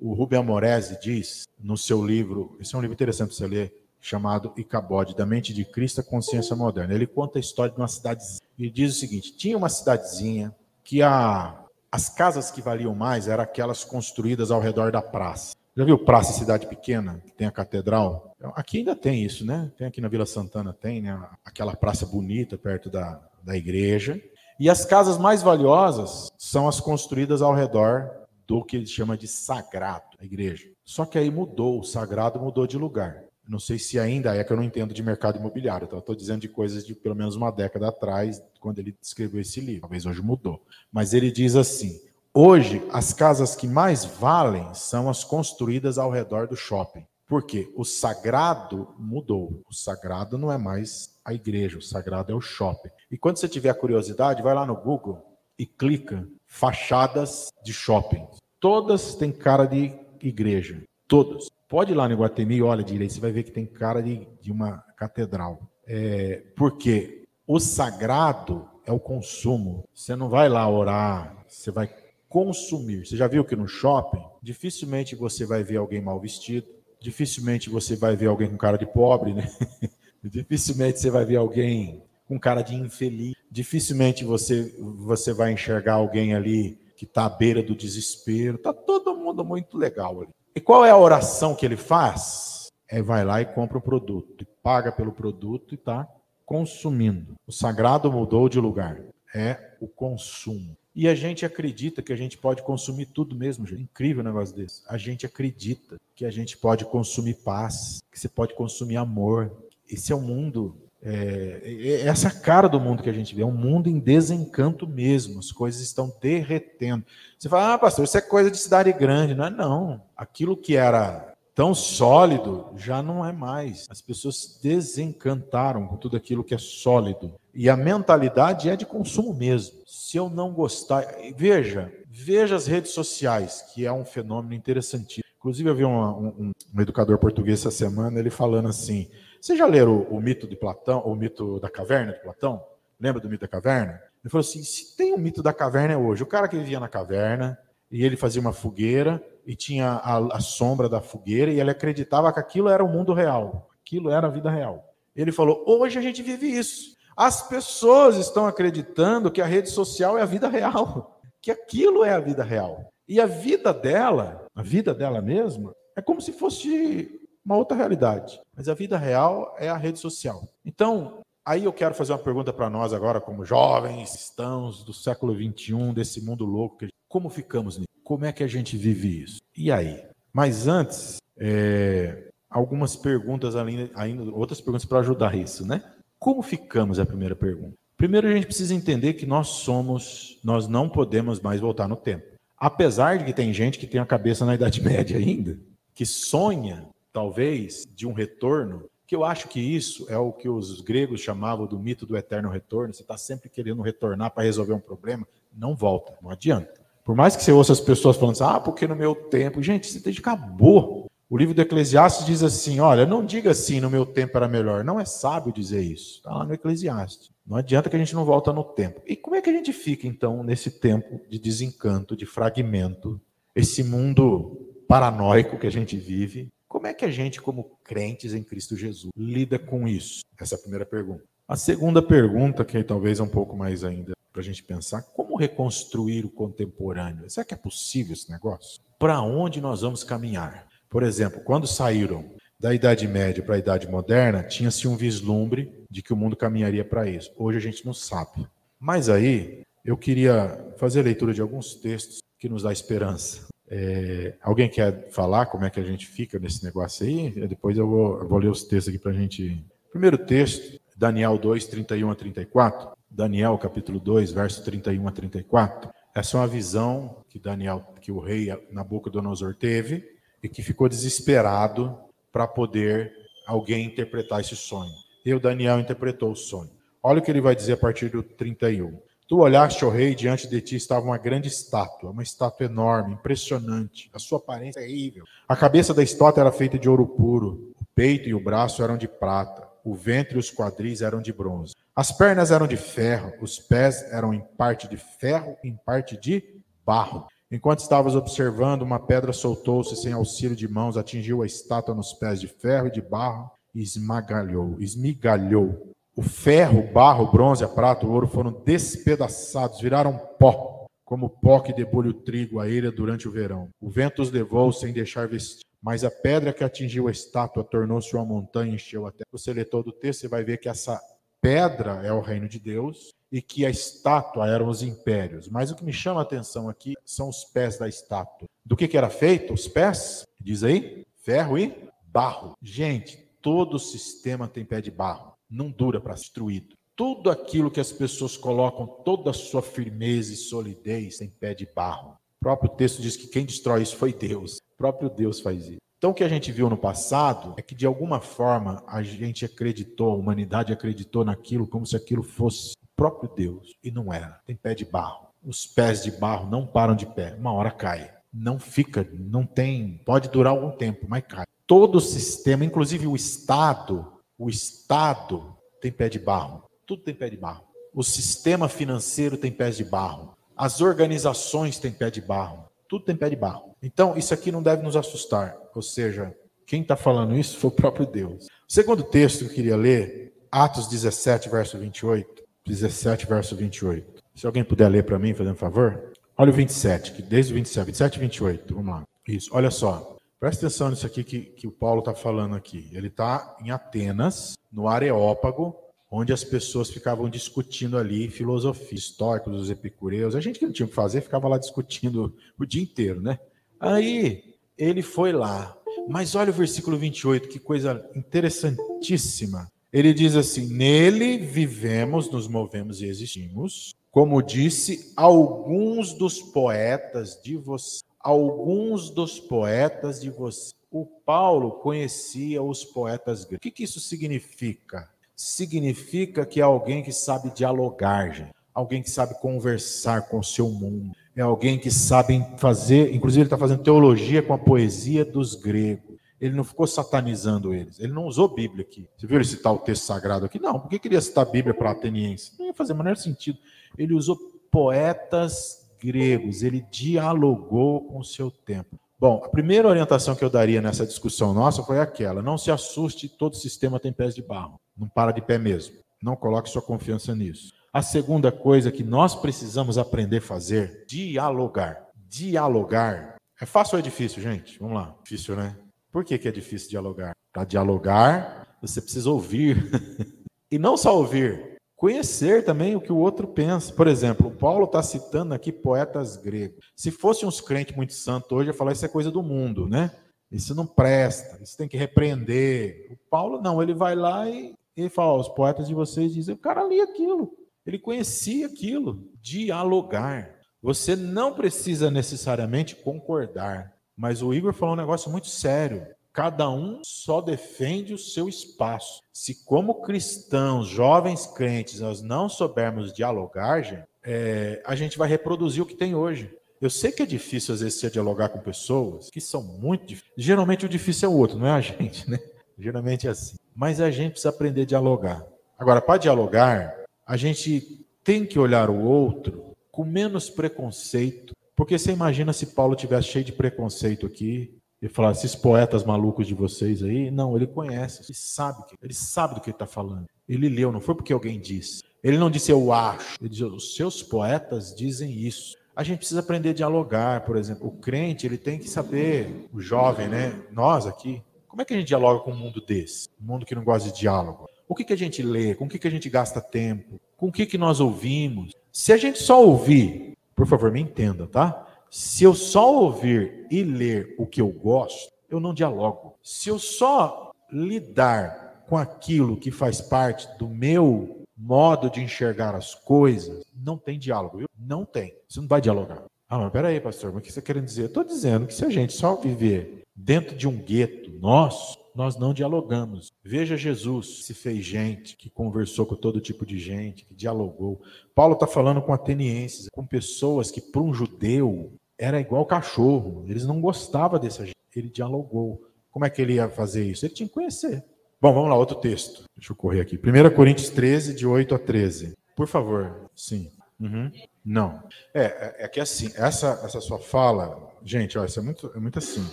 O Rubem Amorese diz no seu livro, esse é um livro interessante para você ler, chamado Icabode, da mente de Cristo à consciência moderna. Ele conta a história de uma cidadezinha. E diz o seguinte: tinha uma cidadezinha que a, as casas que valiam mais eram aquelas construídas ao redor da praça. Já viu praça cidade pequena, que tem a catedral? Aqui ainda tem isso, né? Tem aqui na Vila Santana, tem, né? Aquela praça bonita perto da, da igreja. E as casas mais valiosas são as construídas ao redor do que ele chama de sagrado, a igreja. Só que aí mudou, o sagrado mudou de lugar. Não sei se ainda é que eu não entendo de mercado imobiliário, então estou dizendo de coisas de pelo menos uma década atrás, quando ele escreveu esse livro. Talvez hoje mudou. Mas ele diz assim: hoje as casas que mais valem são as construídas ao redor do shopping. Por quê? O sagrado mudou. O sagrado não é mais a igreja, o sagrado é o shopping. E quando você tiver curiosidade, vai lá no Google e clica fachadas de shopping. Todas têm cara de igreja. Todas. Pode ir lá no Iguatemi e olha direito, você vai ver que tem cara de, de uma catedral. É, porque o sagrado é o consumo. Você não vai lá orar, você vai consumir. Você já viu que no shopping, dificilmente você vai ver alguém mal vestido, dificilmente você vai ver alguém com cara de pobre, né? *laughs* dificilmente você vai ver alguém com cara de infeliz. Dificilmente você, você vai enxergar alguém ali que está à beira do desespero. Está todo mundo muito legal ali. E qual é a oração que ele faz? É vai lá e compra o produto, paga pelo produto e está consumindo. O sagrado mudou de lugar. É o consumo. E a gente acredita que a gente pode consumir tudo mesmo, gente. Incrível um negócio desse. A gente acredita que a gente pode consumir paz, que você pode consumir amor. Esse é o mundo, é, é essa cara do mundo que a gente vê, é um mundo em desencanto mesmo. As coisas estão derretendo. Você fala, ah, pastor, isso é coisa de cidade grande. Não é não. Aquilo que era tão sólido já não é mais. As pessoas se desencantaram com tudo aquilo que é sólido. E a mentalidade é de consumo mesmo. Se eu não gostar, veja, veja as redes sociais, que é um fenômeno interessantíssimo. Inclusive, eu vi um, um, um educador português essa semana, ele falando assim: Você já leram o, o mito de Platão, o mito da caverna de Platão? Lembra do mito da caverna? Ele falou assim: se tem um mito da caverna é hoje, o cara que vivia na caverna e ele fazia uma fogueira e tinha a, a, sombra da fogueira e ele acreditava que aquilo era o mundo real, aquilo era a vida real. Ele falou: hoje a gente vive isso. As pessoas estão acreditando que a rede social é a vida real, *laughs* que aquilo é a vida real. E a vida dela, a vida dela mesma, é como se fosse uma outra realidade. Mas a vida real é a rede social. Então, aí eu quero fazer uma pergunta para nós agora, como jovens cristãos do século 21, desse mundo louco. Como ficamos nisso? Como é que a gente vive isso? E aí? Mas antes, é, algumas perguntas ainda, ainda outras perguntas para ajudar isso, né? Como ficamos é a primeira pergunta? Primeiro a gente precisa entender que nós somos, nós não podemos mais voltar no tempo. Apesar de que tem gente que tem a cabeça na Idade *laughs* Média ainda, que sonha, talvez, de um retorno, que eu acho que isso é o que os gregos chamavam do mito do eterno retorno. Você está sempre querendo retornar para resolver um problema, não volta, não adianta. Por mais que você ouça as pessoas falando assim, ah, porque no meu tempo. Gente, isso acabou. O livro do Eclesiastes diz assim: olha, não diga assim, no meu tempo era melhor. Não é sábio dizer isso. Está lá no Eclesiastes. Não adianta que a gente não volta no tempo. E como é que a gente fica, então, nesse tempo de desencanto, de fragmento, esse mundo paranoico que a gente vive? Como é que a gente, como crentes em Cristo Jesus, lida com isso? Essa é a primeira pergunta. A segunda pergunta, que talvez é um pouco mais ainda para a gente pensar reconstruir o contemporâneo. Será que é possível esse negócio? Para onde nós vamos caminhar? Por exemplo, quando saíram da Idade Média para a Idade Moderna, tinha-se um vislumbre de que o mundo caminharia para isso. Hoje a gente não sabe. Mas aí eu queria fazer a leitura de alguns textos que nos dá esperança. É, alguém quer falar como é que a gente fica nesse negócio aí? Depois eu vou, eu vou ler os textos aqui para a gente. Primeiro texto, Daniel 2, 31 a 34. Daniel capítulo 2, verso 31 a 34. Essa é uma visão que Daniel, que o rei Nabucodonosor teve e que ficou desesperado para poder alguém interpretar esse sonho. E o Daniel interpretou o sonho. Olha o que ele vai dizer a partir do 31. Tu olhaste, ó rei, diante de ti estava uma grande estátua, uma estátua enorme, impressionante. A sua aparência é terrível. A cabeça da estátua era feita de ouro puro, o peito e o braço eram de prata, o ventre e os quadris eram de bronze. As pernas eram de ferro, os pés eram em parte de ferro, em parte de barro. Enquanto estavas observando, uma pedra soltou-se sem auxílio de mãos, atingiu a estátua nos pés de ferro e de barro e esmagalhou, esmigalhou. O ferro, barro, bronze, a prata, o ouro foram despedaçados, viraram pó, como pó que debulha o trigo, a ilha durante o verão. O vento os levou sem deixar vestir. Mas a pedra que atingiu a estátua tornou-se uma montanha e encheu a terra. Você lê todo o texto, você vai ver que essa pedra é o reino de Deus e que a estátua eram os impérios. Mas o que me chama a atenção aqui são os pés da estátua. Do que, que era feito? Os pés? Diz aí? Ferro e barro. Gente, todo sistema tem pé de barro. Não dura para ser destruído. Tudo aquilo que as pessoas colocam, toda a sua firmeza e solidez tem pé de barro. O próprio texto diz que quem destrói isso foi Deus. Próprio Deus faz isso. Então, o que a gente viu no passado é que, de alguma forma, a gente acreditou, a humanidade acreditou naquilo como se aquilo fosse o próprio Deus. E não era. Tem pé de barro. Os pés de barro não param de pé. Uma hora cai. Não fica, não tem. Pode durar algum tempo, mas cai. Todo o sistema, inclusive o Estado, o Estado tem pé de barro. Tudo tem pé de barro. O sistema financeiro tem pés de barro. As organizações têm pé de barro. Tudo tem pé de barro. Então, isso aqui não deve nos assustar. Ou seja, quem está falando isso foi o próprio Deus. O segundo texto que eu queria ler, Atos 17, verso 28. 17, verso 28. Se alguém puder ler para mim, fazendo um favor. Olha o 27, que desde o 27, 27 e 28. Vamos lá. Isso, olha só. Presta atenção nisso aqui que, que o Paulo está falando aqui. Ele está em Atenas, no Areópago, onde as pessoas ficavam discutindo ali filosofia, históricos, os epicureus. A gente que não tinha o que fazer ficava lá discutindo o dia inteiro, né? Aí ele foi lá. Mas olha o versículo 28, que coisa interessantíssima. Ele diz assim: Nele vivemos, nos movemos e existimos, como disse alguns dos poetas de você. Alguns dos poetas de você. O Paulo conhecia os poetas gregos. O que, que isso significa? Significa que é alguém que sabe dialogar, gente. alguém que sabe conversar com o seu mundo, é alguém que sabe fazer, inclusive ele está fazendo teologia com a poesia dos gregos. Ele não ficou satanizando eles, ele não usou Bíblia aqui. Você viu ele citar o texto sagrado aqui? Não, por que queria citar a Bíblia para ateniense? Não ia fazer o menor sentido. Ele usou poetas gregos, ele dialogou com o seu tempo. Bom, a primeira orientação que eu daria nessa discussão nossa foi aquela: não se assuste, todo sistema tem pés de barro. Não para de pé mesmo. Não coloque sua confiança nisso. A segunda coisa que nós precisamos aprender a fazer, dialogar. Dialogar. É fácil ou é difícil, gente? Vamos lá. Difícil, né? Por que, que é difícil dialogar? Para dialogar, você precisa ouvir. *laughs* e não só ouvir, Conhecer também o que o outro pensa. Por exemplo, o Paulo está citando aqui poetas gregos. Se fosse uns crentes muito santos hoje, ia falar isso é coisa do mundo, né? Isso não presta, isso tem que repreender. O Paulo não, ele vai lá e, e fala: os poetas de vocês dizem, o cara lia aquilo, ele conhecia aquilo. Dialogar. Você não precisa necessariamente concordar, mas o Igor falou um negócio muito sério. Cada um só defende o seu espaço. Se, como cristãos, jovens crentes, nós não soubermos dialogar, gente, é, a gente vai reproduzir o que tem hoje. Eu sei que é difícil, às vezes, você dialogar com pessoas que são muito difíceis. Geralmente, o difícil é o outro, não é a *laughs* gente, né? Geralmente é assim. Mas a gente precisa aprender a dialogar. Agora, para dialogar, a gente tem que olhar o outro com menos preconceito. Porque você imagina se Paulo tivesse cheio de preconceito aqui, e falar, esses poetas malucos de vocês aí, não, ele conhece, ele sabe, ele sabe do que ele está falando. Ele leu, não foi porque alguém disse. Ele não disse eu acho, ele disse, os seus poetas dizem isso. A gente precisa aprender a dialogar, por exemplo. O crente, ele tem que saber, o jovem, né? Nós aqui, como é que a gente dialoga com um mundo desse? Um mundo que não gosta de diálogo. O que, que a gente lê? Com o que, que a gente gasta tempo? Com o que, que nós ouvimos? Se a gente só ouvir, por favor, me entenda, tá? Se eu só ouvir e ler o que eu gosto, eu não dialogo. Se eu só lidar com aquilo que faz parte do meu modo de enxergar as coisas, não tem diálogo? Não tem. Você não vai dialogar. Ah, mas peraí, pastor, mas o que você está querendo dizer? Estou dizendo que se a gente só viver dentro de um gueto nosso, nós não dialogamos. Veja Jesus, se fez gente, que conversou com todo tipo de gente, que dialogou. Paulo está falando com atenienses, com pessoas que, para um judeu, era igual cachorro. Eles não gostavam dessa gente. Ele dialogou. Como é que ele ia fazer isso? Ele tinha que conhecer. Bom, vamos lá, outro texto. Deixa eu correr aqui. 1 Coríntios 13, de 8 a 13. Por favor. Sim. Uhum. Não. É, é, é, que assim, essa, essa sua fala, gente, ó, isso é muito, é muito assim.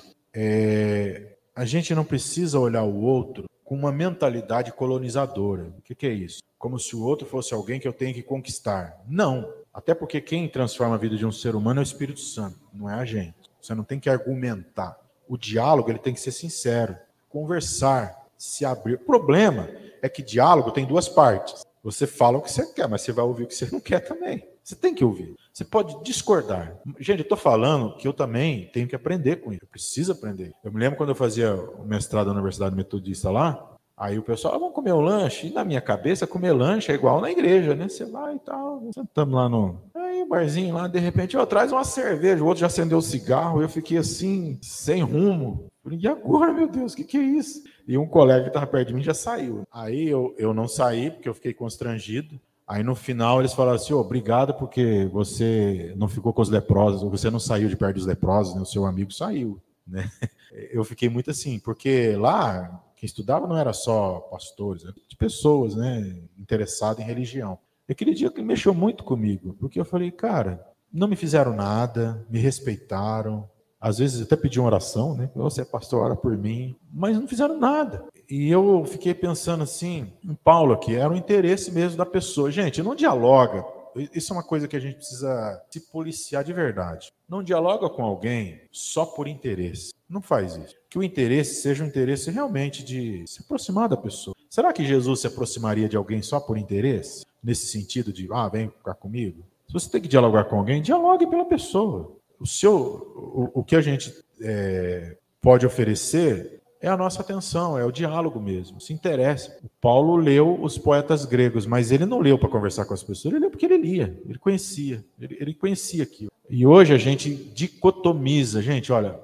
É, a gente não precisa olhar o outro com uma mentalidade colonizadora. O que, que é isso? Como se o outro fosse alguém que eu tenho que conquistar. Não. Até porque quem transforma a vida de um ser humano é o Espírito Santo, não é a gente. Você não tem que argumentar. O diálogo ele tem que ser sincero, conversar, se abrir. O problema é que diálogo tem duas partes. Você fala o que você quer, mas você vai ouvir o que você não quer também. Você tem que ouvir. Você pode discordar. Gente, eu estou falando que eu também tenho que aprender com isso. Eu preciso aprender. Eu me lembro quando eu fazia o mestrado na Universidade Metodista lá, Aí o pessoal, ah, vamos comer um lanche. E na minha cabeça, comer lanche é igual na igreja, né? Você vai e tal, sentamos lá no. Aí o barzinho lá, de repente, ó, traz uma cerveja. O outro já acendeu o cigarro. Eu fiquei assim, sem rumo. Falei, e agora, meu Deus, o que, que é isso? E um colega que estava perto de mim já saiu. Aí eu, eu não saí, porque eu fiquei constrangido. Aí no final eles falaram assim: oh, obrigado porque você não ficou com os leprosos, você não saiu de perto dos leprosos, né? o seu amigo saiu. Né? *laughs* Eu fiquei muito assim, porque lá quem estudava não era só pastores, era de pessoas né, interessadas em religião. E aquele dia que mexeu muito comigo, porque eu falei, cara, não me fizeram nada, me respeitaram, às vezes até pediam oração, né? Você é pastor, ora por mim, mas não fizeram nada. E eu fiquei pensando assim, em Paulo aqui, era o interesse mesmo da pessoa. Gente, não dialoga. Isso é uma coisa que a gente precisa se policiar de verdade. Não dialoga com alguém só por interesse. Não faz isso. Que o interesse seja um interesse realmente de se aproximar da pessoa. Será que Jesus se aproximaria de alguém só por interesse? Nesse sentido de, ah, vem ficar comigo? Se você tem que dialogar com alguém, dialogue pela pessoa o seu, o, o que a gente é, pode oferecer é a nossa atenção, é o diálogo mesmo. Se interessa. O Paulo leu os poetas gregos, mas ele não leu para conversar com as pessoas, ele leu porque ele lia, ele conhecia, ele, ele conhecia aquilo. E hoje a gente dicotomiza, gente, olha,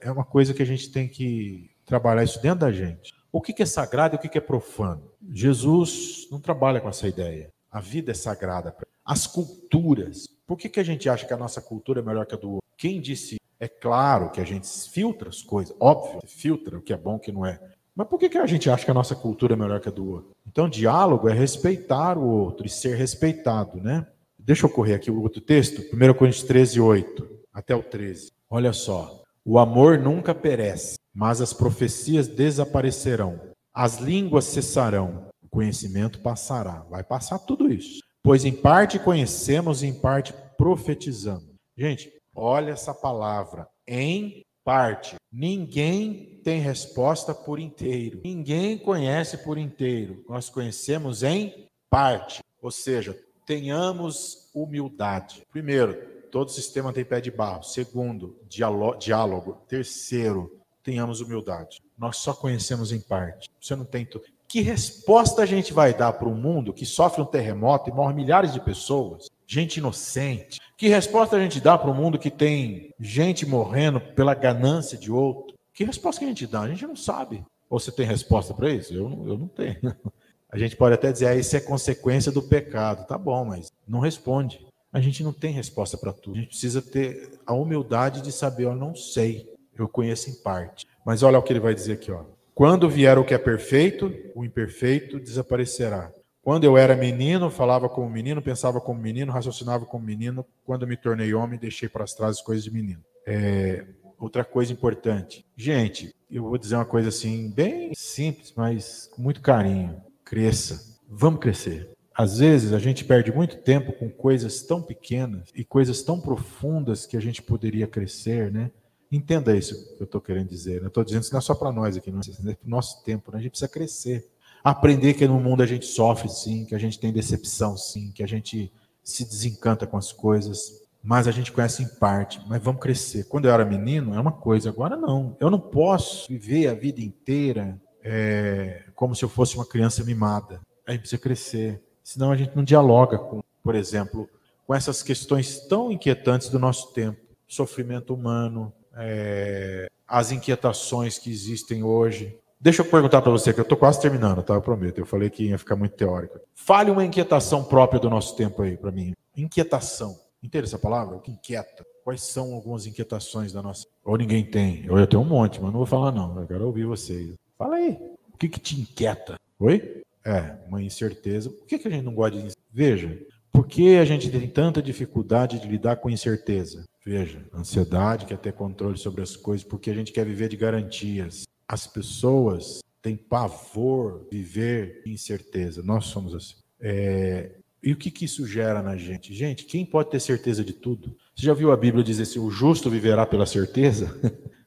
é uma coisa que a gente tem que trabalhar isso dentro da gente. O que é sagrado e o que é profano? Jesus não trabalha com essa ideia. A vida é sagrada. As culturas, por que, que a gente acha que a nossa cultura é melhor que a do outro? Quem disse? É claro que a gente filtra as coisas, óbvio, filtra o que é bom o que não é. Mas por que, que a gente acha que a nossa cultura é melhor que a do outro? Então, diálogo é respeitar o outro e ser respeitado, né? Deixa eu correr aqui o outro texto, 1 Coríntios 13, 8 até o 13. Olha só. O amor nunca perece, mas as profecias desaparecerão, as línguas cessarão, o conhecimento passará. Vai passar tudo isso. Pois em parte conhecemos e em parte profetizamos. Gente, olha essa palavra, em parte. Ninguém tem resposta por inteiro. Ninguém conhece por inteiro. Nós conhecemos em parte. Ou seja, tenhamos humildade. Primeiro, todo sistema tem pé de barro. Segundo, diálogo. Terceiro, tenhamos humildade. Nós só conhecemos em parte. Você não tem. Que resposta a gente vai dar para um mundo que sofre um terremoto e morre milhares de pessoas? Gente inocente. Que resposta a gente dá para um mundo que tem gente morrendo pela ganância de outro? Que resposta que a gente dá? A gente não sabe. Ou você tem resposta para isso? Eu, eu não tenho. *laughs* A gente pode até dizer, ah, isso é consequência do pecado. Tá bom, mas não responde. A gente não tem resposta para tudo. A gente precisa ter a humildade de saber, eu não sei, eu conheço em parte. Mas olha o que ele vai dizer aqui, ó. Quando vier o que é perfeito, o imperfeito desaparecerá. Quando eu era menino, falava como menino, pensava como menino, raciocinava como menino. Quando me tornei homem, deixei para trás as coisas de menino. É, outra coisa importante. Gente, eu vou dizer uma coisa assim, bem simples, mas com muito carinho. Cresça. Vamos crescer. Às vezes a gente perde muito tempo com coisas tão pequenas e coisas tão profundas que a gente poderia crescer, né? Entenda isso que eu estou querendo dizer. Né? Eu estou dizendo isso não é só para nós aqui, não é para o nosso tempo. Né? A gente precisa crescer. Aprender que no mundo a gente sofre, sim, que a gente tem decepção, sim, que a gente se desencanta com as coisas, mas a gente conhece em parte. Mas vamos crescer. Quando eu era menino, é uma coisa, agora não. Eu não posso viver a vida inteira é, como se eu fosse uma criança mimada. A gente precisa crescer. Senão a gente não dialoga com, por exemplo, com essas questões tão inquietantes do nosso tempo. Sofrimento humano, é, as inquietações que existem hoje. Deixa eu perguntar para você, que eu estou quase terminando, tá? Eu prometo. Eu falei que ia ficar muito teórico. Fale uma inquietação própria do nosso tempo aí para mim. Inquietação. Entende essa palavra? O que inquieta? Quais são algumas inquietações da nossa? Ou ninguém tem? Eu, tenho um monte, mas não vou falar não. Eu quero ouvir vocês. Fala aí. O que, que te inquieta? Oi? É, uma incerteza. Por que, que a gente não gosta de. Veja, por que a gente tem tanta dificuldade de lidar com incerteza? Veja, ansiedade, quer ter controle sobre as coisas, porque a gente quer viver de garantias. As pessoas têm pavor de viver em incerteza. Nós somos assim. É... E o que, que isso gera na gente? Gente, quem pode ter certeza de tudo? Você já viu a Bíblia dizer assim: o justo viverá pela certeza?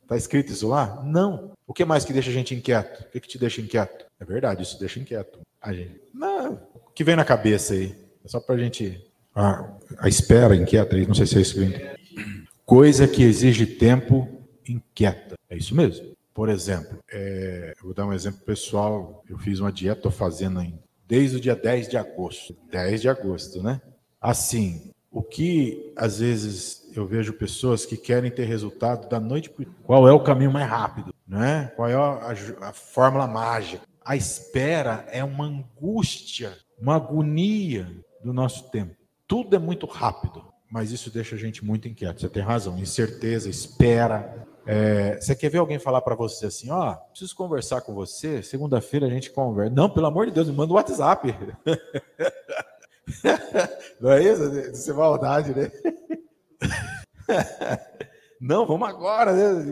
Está *laughs* escrito isso lá? Não. O que mais que deixa a gente inquieto? O que, que te deixa inquieto? É verdade, isso deixa inquieto. A gente. Não, o que vem na cabeça aí? É só para a gente. A, espera inquieta, não sei se é isso que Coisa que exige tempo inquieta. É isso mesmo. Por exemplo, é, eu vou dar um exemplo pessoal. Eu fiz uma dieta, estou fazendo ainda, desde o dia 10 de agosto. 10 de agosto, né? Assim, o que às vezes eu vejo pessoas que querem ter resultado da noite para Qual é o caminho mais rápido? né? Qual é a, a, a fórmula mágica? A espera é uma angústia, uma agonia do nosso tempo. Tudo é muito rápido, mas isso deixa a gente muito inquieto. Você tem razão, incerteza, espera. É, você quer ver alguém falar para você assim, ó, oh, preciso conversar com você, segunda-feira a gente conversa. Não, pelo amor de Deus, me manda um WhatsApp. *laughs* Não é isso? Isso é maldade, né? *laughs* Não, vamos agora, né?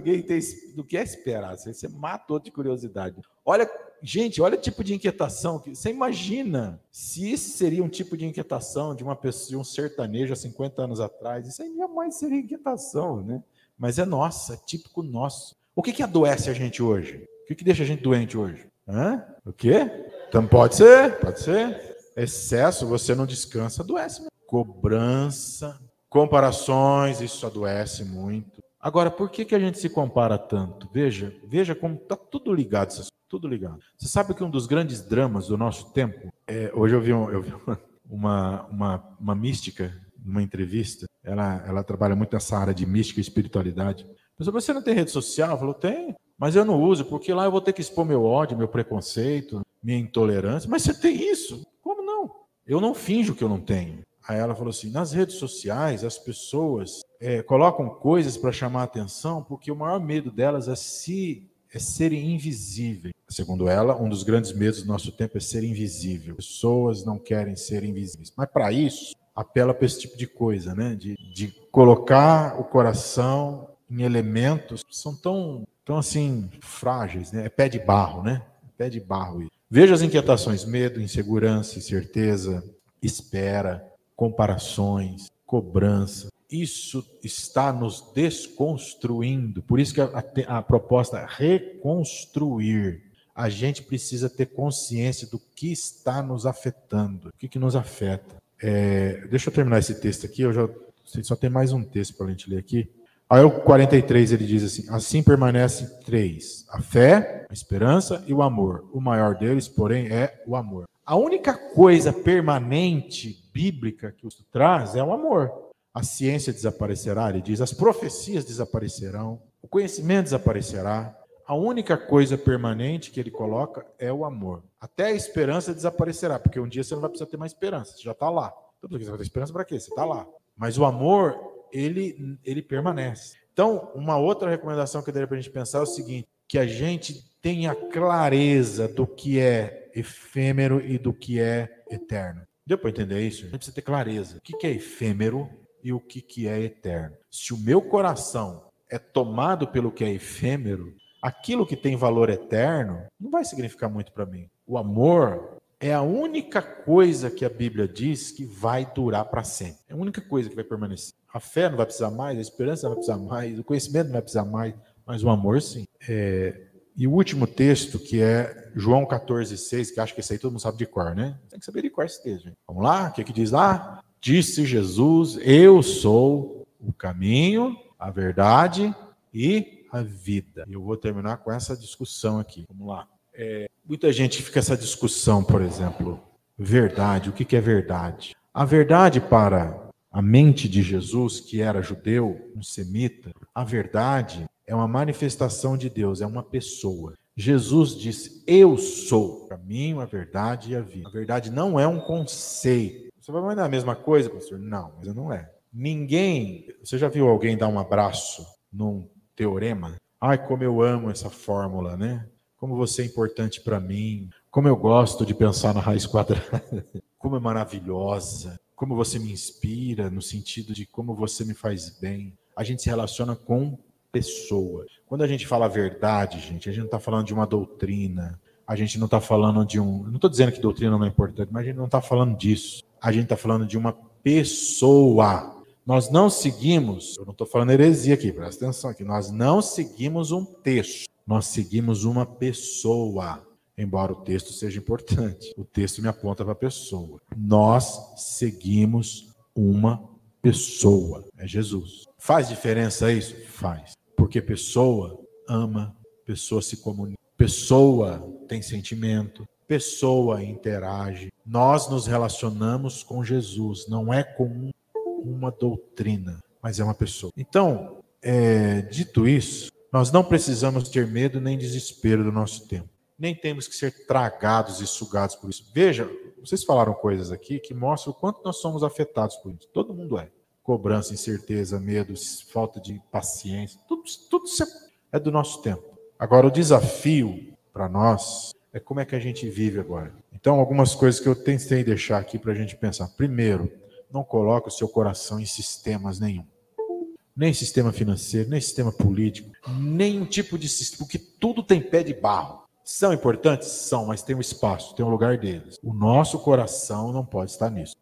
Do que é esperar. Você, você matou de curiosidade. Olha, gente, olha o tipo de inquietação que você imagina se esse seria um tipo de inquietação de uma pessoa, de um sertanejo há 50 anos atrás. Isso aí jamais seria inquietação, né? Mas é nossa, é típico nosso. O que, que adoece a gente hoje? O que, que deixa a gente doente hoje? Hã? O quê? Então pode ser, pode ser. Excesso, você não descansa, adoece. Cobrança, comparações, isso adoece muito. Agora, por que, que a gente se compara tanto? Veja, veja como está tudo ligado, tudo ligado. Você sabe que um dos grandes dramas do nosso tempo, é, hoje eu vi, um, eu vi uma, uma, uma mística, numa entrevista, ela, ela trabalha muito nessa área de mística e espiritualidade. Mas você não tem rede social? Falou, tem, mas eu não uso, porque lá eu vou ter que expor meu ódio, meu preconceito, minha intolerância. Mas você tem isso? Eu não finjo que eu não tenho. Aí ela falou assim: nas redes sociais, as pessoas é, colocam coisas para chamar atenção, porque o maior medo delas é se é serem invisíveis. Segundo ela, um dos grandes medos do nosso tempo é ser invisível. Pessoas não querem ser invisíveis. Mas para isso, apela para esse tipo de coisa, né? De, de colocar o coração em elementos que são tão, tão assim frágeis, né? É pé de barro, né? Pé de barro. Veja as inquietações: medo, insegurança, incerteza, espera, comparações, cobrança. Isso está nos desconstruindo. Por isso que a, a, a proposta é reconstruir. A gente precisa ter consciência do que está nos afetando, o que, que nos afeta. É, deixa eu terminar esse texto aqui. Eu já só tem mais um texto para a gente ler aqui. Aí o 43 ele diz assim: assim permanecem três: a fé, a esperança e o amor. O maior deles, porém, é o amor. A única coisa permanente bíblica que o traz é o amor. A ciência desaparecerá, ele diz, as profecias desaparecerão, o conhecimento desaparecerá. A única coisa permanente que ele coloca é o amor. Até a esperança desaparecerá, porque um dia você não vai precisar ter mais esperança, você já está lá. Então, você vai ter esperança para quê? Você está lá. Mas o amor ele, ele permanece. Então, uma outra recomendação que eu daria para a gente pensar é o seguinte: que a gente tenha clareza do que é efêmero e do que é eterno. Deu para entender isso? A gente precisa ter clareza. O que é efêmero e o que é eterno. Se o meu coração é tomado pelo que é efêmero, aquilo que tem valor eterno não vai significar muito para mim. O amor é a única coisa que a Bíblia diz que vai durar para sempre. É a única coisa que vai permanecer. A fé não vai precisar mais, a esperança não vai precisar mais, o conhecimento não vai precisar mais, mas o amor sim. É... E o último texto, que é João 14, 6, que acho que esse aí todo mundo sabe de cor, né? Tem que saber de cor esse texto. Gente. Vamos lá? O que, que diz lá? Disse Jesus: Eu sou o caminho, a verdade e a vida. E eu vou terminar com essa discussão aqui. Vamos lá. É, muita gente fica essa discussão, por exemplo, verdade, o que, que é verdade? A verdade para a mente de Jesus, que era judeu, um semita, a verdade é uma manifestação de Deus, é uma pessoa. Jesus disse: Eu sou o caminho, a verdade e a vida. A verdade não é um conceito. Você vai mandar a mesma coisa, pastor? Não, mas não é. Ninguém. Você já viu alguém dar um abraço num teorema? Ai, como eu amo essa fórmula, né? Como você é importante para mim. Como eu gosto de pensar na raiz quadrada. *laughs* Como é maravilhosa como você me inspira, no sentido de como você me faz bem. A gente se relaciona com pessoas. Quando a gente fala a verdade, gente, a gente não está falando de uma doutrina, a gente não está falando de um. Não estou dizendo que doutrina não é importante, mas a gente não está falando disso. A gente está falando de uma pessoa. Nós não seguimos, eu não estou falando heresia aqui, presta atenção aqui. Nós não seguimos um texto, nós seguimos uma pessoa embora o texto seja importante. O texto me aponta para a pessoa. Nós seguimos uma pessoa, é Jesus. Faz diferença isso? Faz. Porque pessoa ama, pessoa se comunica, pessoa tem sentimento, pessoa interage. Nós nos relacionamos com Jesus, não é com uma doutrina, mas é uma pessoa. Então, é, dito isso, Nós não precisamos ter medo nem desespero do nosso tempo. Nem temos que ser tragados e sugados por isso. Veja, vocês falaram coisas aqui que mostram o quanto nós somos afetados por isso. Todo mundo é. Cobrança, incerteza, medo, falta de paciência, tudo, tudo é do nosso tempo. Agora, o desafio para nós é como é que a gente vive agora. Então, algumas coisas que eu tentei deixar aqui para a gente pensar. Primeiro, não coloque o seu coração em sistemas nenhum. Nem sistema financeiro, nem sistema político, nenhum tipo de sistema, porque tudo tem pé de barro. São importantes? São, mas tem um espaço, tem um lugar deles. O nosso coração não pode estar nisso.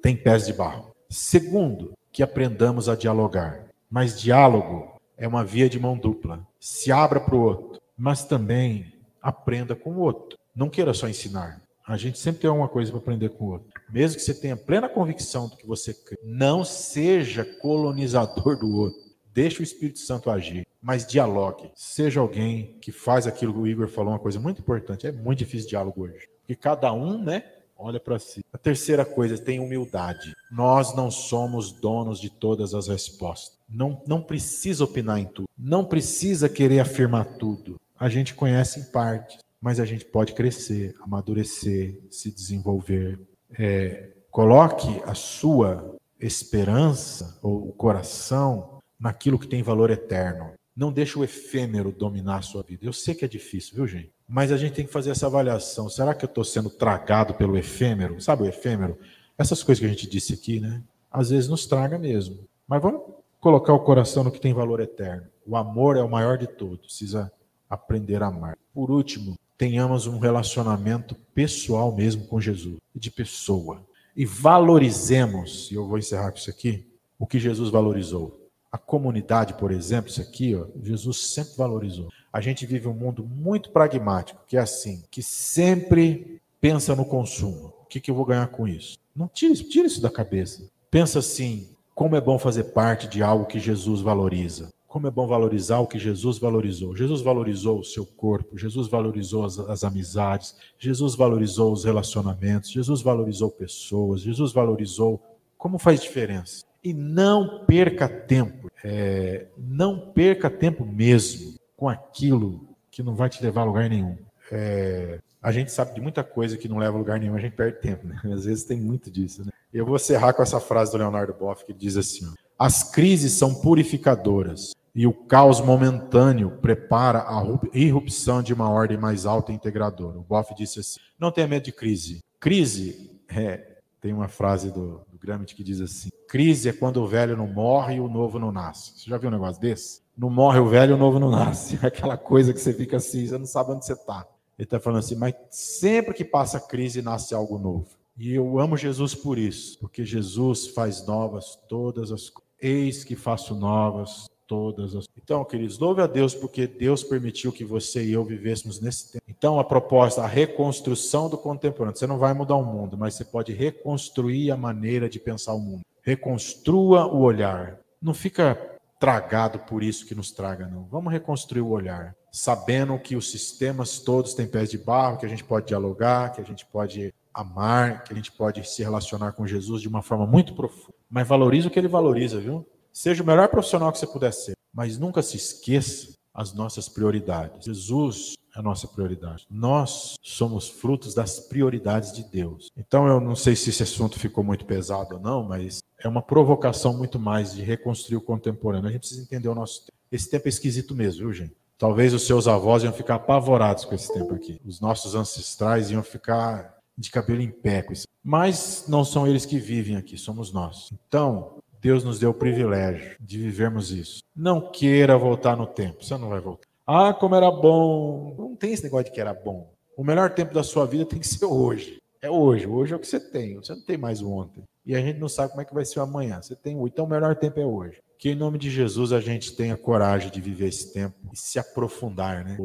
Tem pés de barro. Segundo, que aprendamos a dialogar. Mas diálogo é uma via de mão dupla. Se abra para o outro, mas também aprenda com o outro. Não queira só ensinar. A gente sempre tem alguma coisa para aprender com o outro. Mesmo que você tenha plena convicção do que você crê, não seja colonizador do outro. Deixe o Espírito Santo agir, mas dialogue. Seja alguém que faz aquilo que o Igor falou, uma coisa muito importante. É muito difícil diálogo hoje. Porque cada um, né, olha para si. A terceira coisa, tem humildade. Nós não somos donos de todas as respostas. Não, não precisa opinar em tudo. Não precisa querer afirmar tudo a gente conhece em parte, mas a gente pode crescer, amadurecer, se desenvolver. É, coloque a sua esperança ou o coração naquilo que tem valor eterno. Não deixe o efêmero dominar a sua vida. Eu sei que é difícil, viu, gente? Mas a gente tem que fazer essa avaliação. Será que eu estou sendo tragado pelo efêmero? Sabe o efêmero? Essas coisas que a gente disse aqui, né? Às vezes nos traga mesmo. Mas vamos colocar o coração no que tem valor eterno. O amor é o maior de todos. Precisa aprender a amar. Por último, tenhamos um relacionamento pessoal mesmo com Jesus, de pessoa. E valorizemos, e eu vou encerrar com isso aqui, o que Jesus valorizou. A comunidade, por exemplo, isso aqui, ó, Jesus sempre valorizou. A gente vive um mundo muito pragmático, que é assim, que sempre pensa no consumo. O que, que eu vou ganhar com isso? Não tire, tire isso da cabeça. Pensa assim, como é bom fazer parte de algo que Jesus valoriza. Como é bom valorizar o que Jesus valorizou. Jesus valorizou o seu corpo, Jesus valorizou as, as amizades, Jesus valorizou os relacionamentos, Jesus valorizou pessoas, Jesus valorizou. Como faz diferença? E não perca tempo, é, não perca tempo mesmo com aquilo que não vai te levar a lugar nenhum. É, a gente sabe de muita coisa que não leva a lugar nenhum, a gente perde tempo, né? Às vezes tem muito disso, né? Eu vou encerrar com essa frase do Leonardo Boff que diz assim: As crises são purificadoras, e o caos momentâneo prepara a irrupção de uma ordem mais alta e integradora. O Boff disse assim: não tenha medo de crise. Crise, é, tem uma frase do, do Gramsci que diz assim: crise é quando o velho não morre e o novo não nasce. Você já viu um negócio desse? Não morre o velho o novo não nasce. *laughs* Aquela coisa que você fica assim, você não sabe onde você está. Ele está falando assim, mas sempre que passa crise nasce algo novo. E eu amo Jesus por isso, porque Jesus faz novas todas as coisas. Eis que faço novas todas as. Então, queridos, louve a Deus porque Deus permitiu que você e eu vivêssemos nesse tempo. Então, a proposta, a reconstrução do contemporâneo. Você não vai mudar o mundo, mas você pode reconstruir a maneira de pensar o mundo. Reconstrua o olhar. Não fica tragado por isso que nos traga, não. Vamos reconstruir o olhar, sabendo que os sistemas todos têm pés de barro, que a gente pode dialogar, que a gente pode amar, que a gente pode se relacionar com Jesus de uma forma muito profunda. Mas valoriza o que ele valoriza, viu? Seja o melhor profissional que você puder ser, mas nunca se esqueça as nossas prioridades. Jesus a nossa prioridade. Nós somos frutos das prioridades de Deus. Então eu não sei se esse assunto ficou muito pesado ou não, mas é uma provocação muito mais de reconstruir o contemporâneo. A gente precisa entender o nosso tempo. Esse tempo é esquisito mesmo, viu, gente? Talvez os seus avós iam ficar apavorados com esse tempo aqui. Os nossos ancestrais iam ficar de cabelo em pé com isso. Mas não são eles que vivem aqui, somos nós. Então, Deus nos deu o privilégio de vivermos isso. Não queira voltar no tempo, você não vai voltar. Ah, como era bom. Não tem esse negócio de que era bom. O melhor tempo da sua vida tem que ser hoje. É hoje. Hoje é o que você tem. Você não tem mais ontem. E a gente não sabe como é que vai ser o amanhã. Você tem o. Então o melhor tempo é hoje. Que em nome de Jesus a gente tenha coragem de viver esse tempo e se aprofundar, né?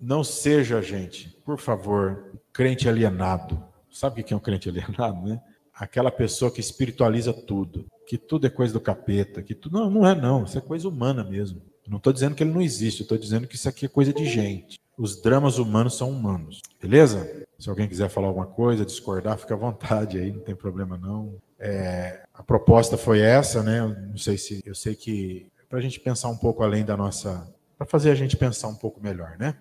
Não seja, gente, por favor, crente alienado. Sabe o que é um crente alienado, né? Aquela pessoa que espiritualiza tudo que tudo é coisa do capeta, que tudo. Não, não é não, isso é coisa humana mesmo. Não estou dizendo que ele não existe, estou dizendo que isso aqui é coisa de gente. Os dramas humanos são humanos. Beleza? Se alguém quiser falar alguma coisa, discordar, fica à vontade aí, não tem problema não. É, a proposta foi essa, né? Não sei se eu sei que para a gente pensar um pouco além da nossa para fazer a gente pensar um pouco melhor, né?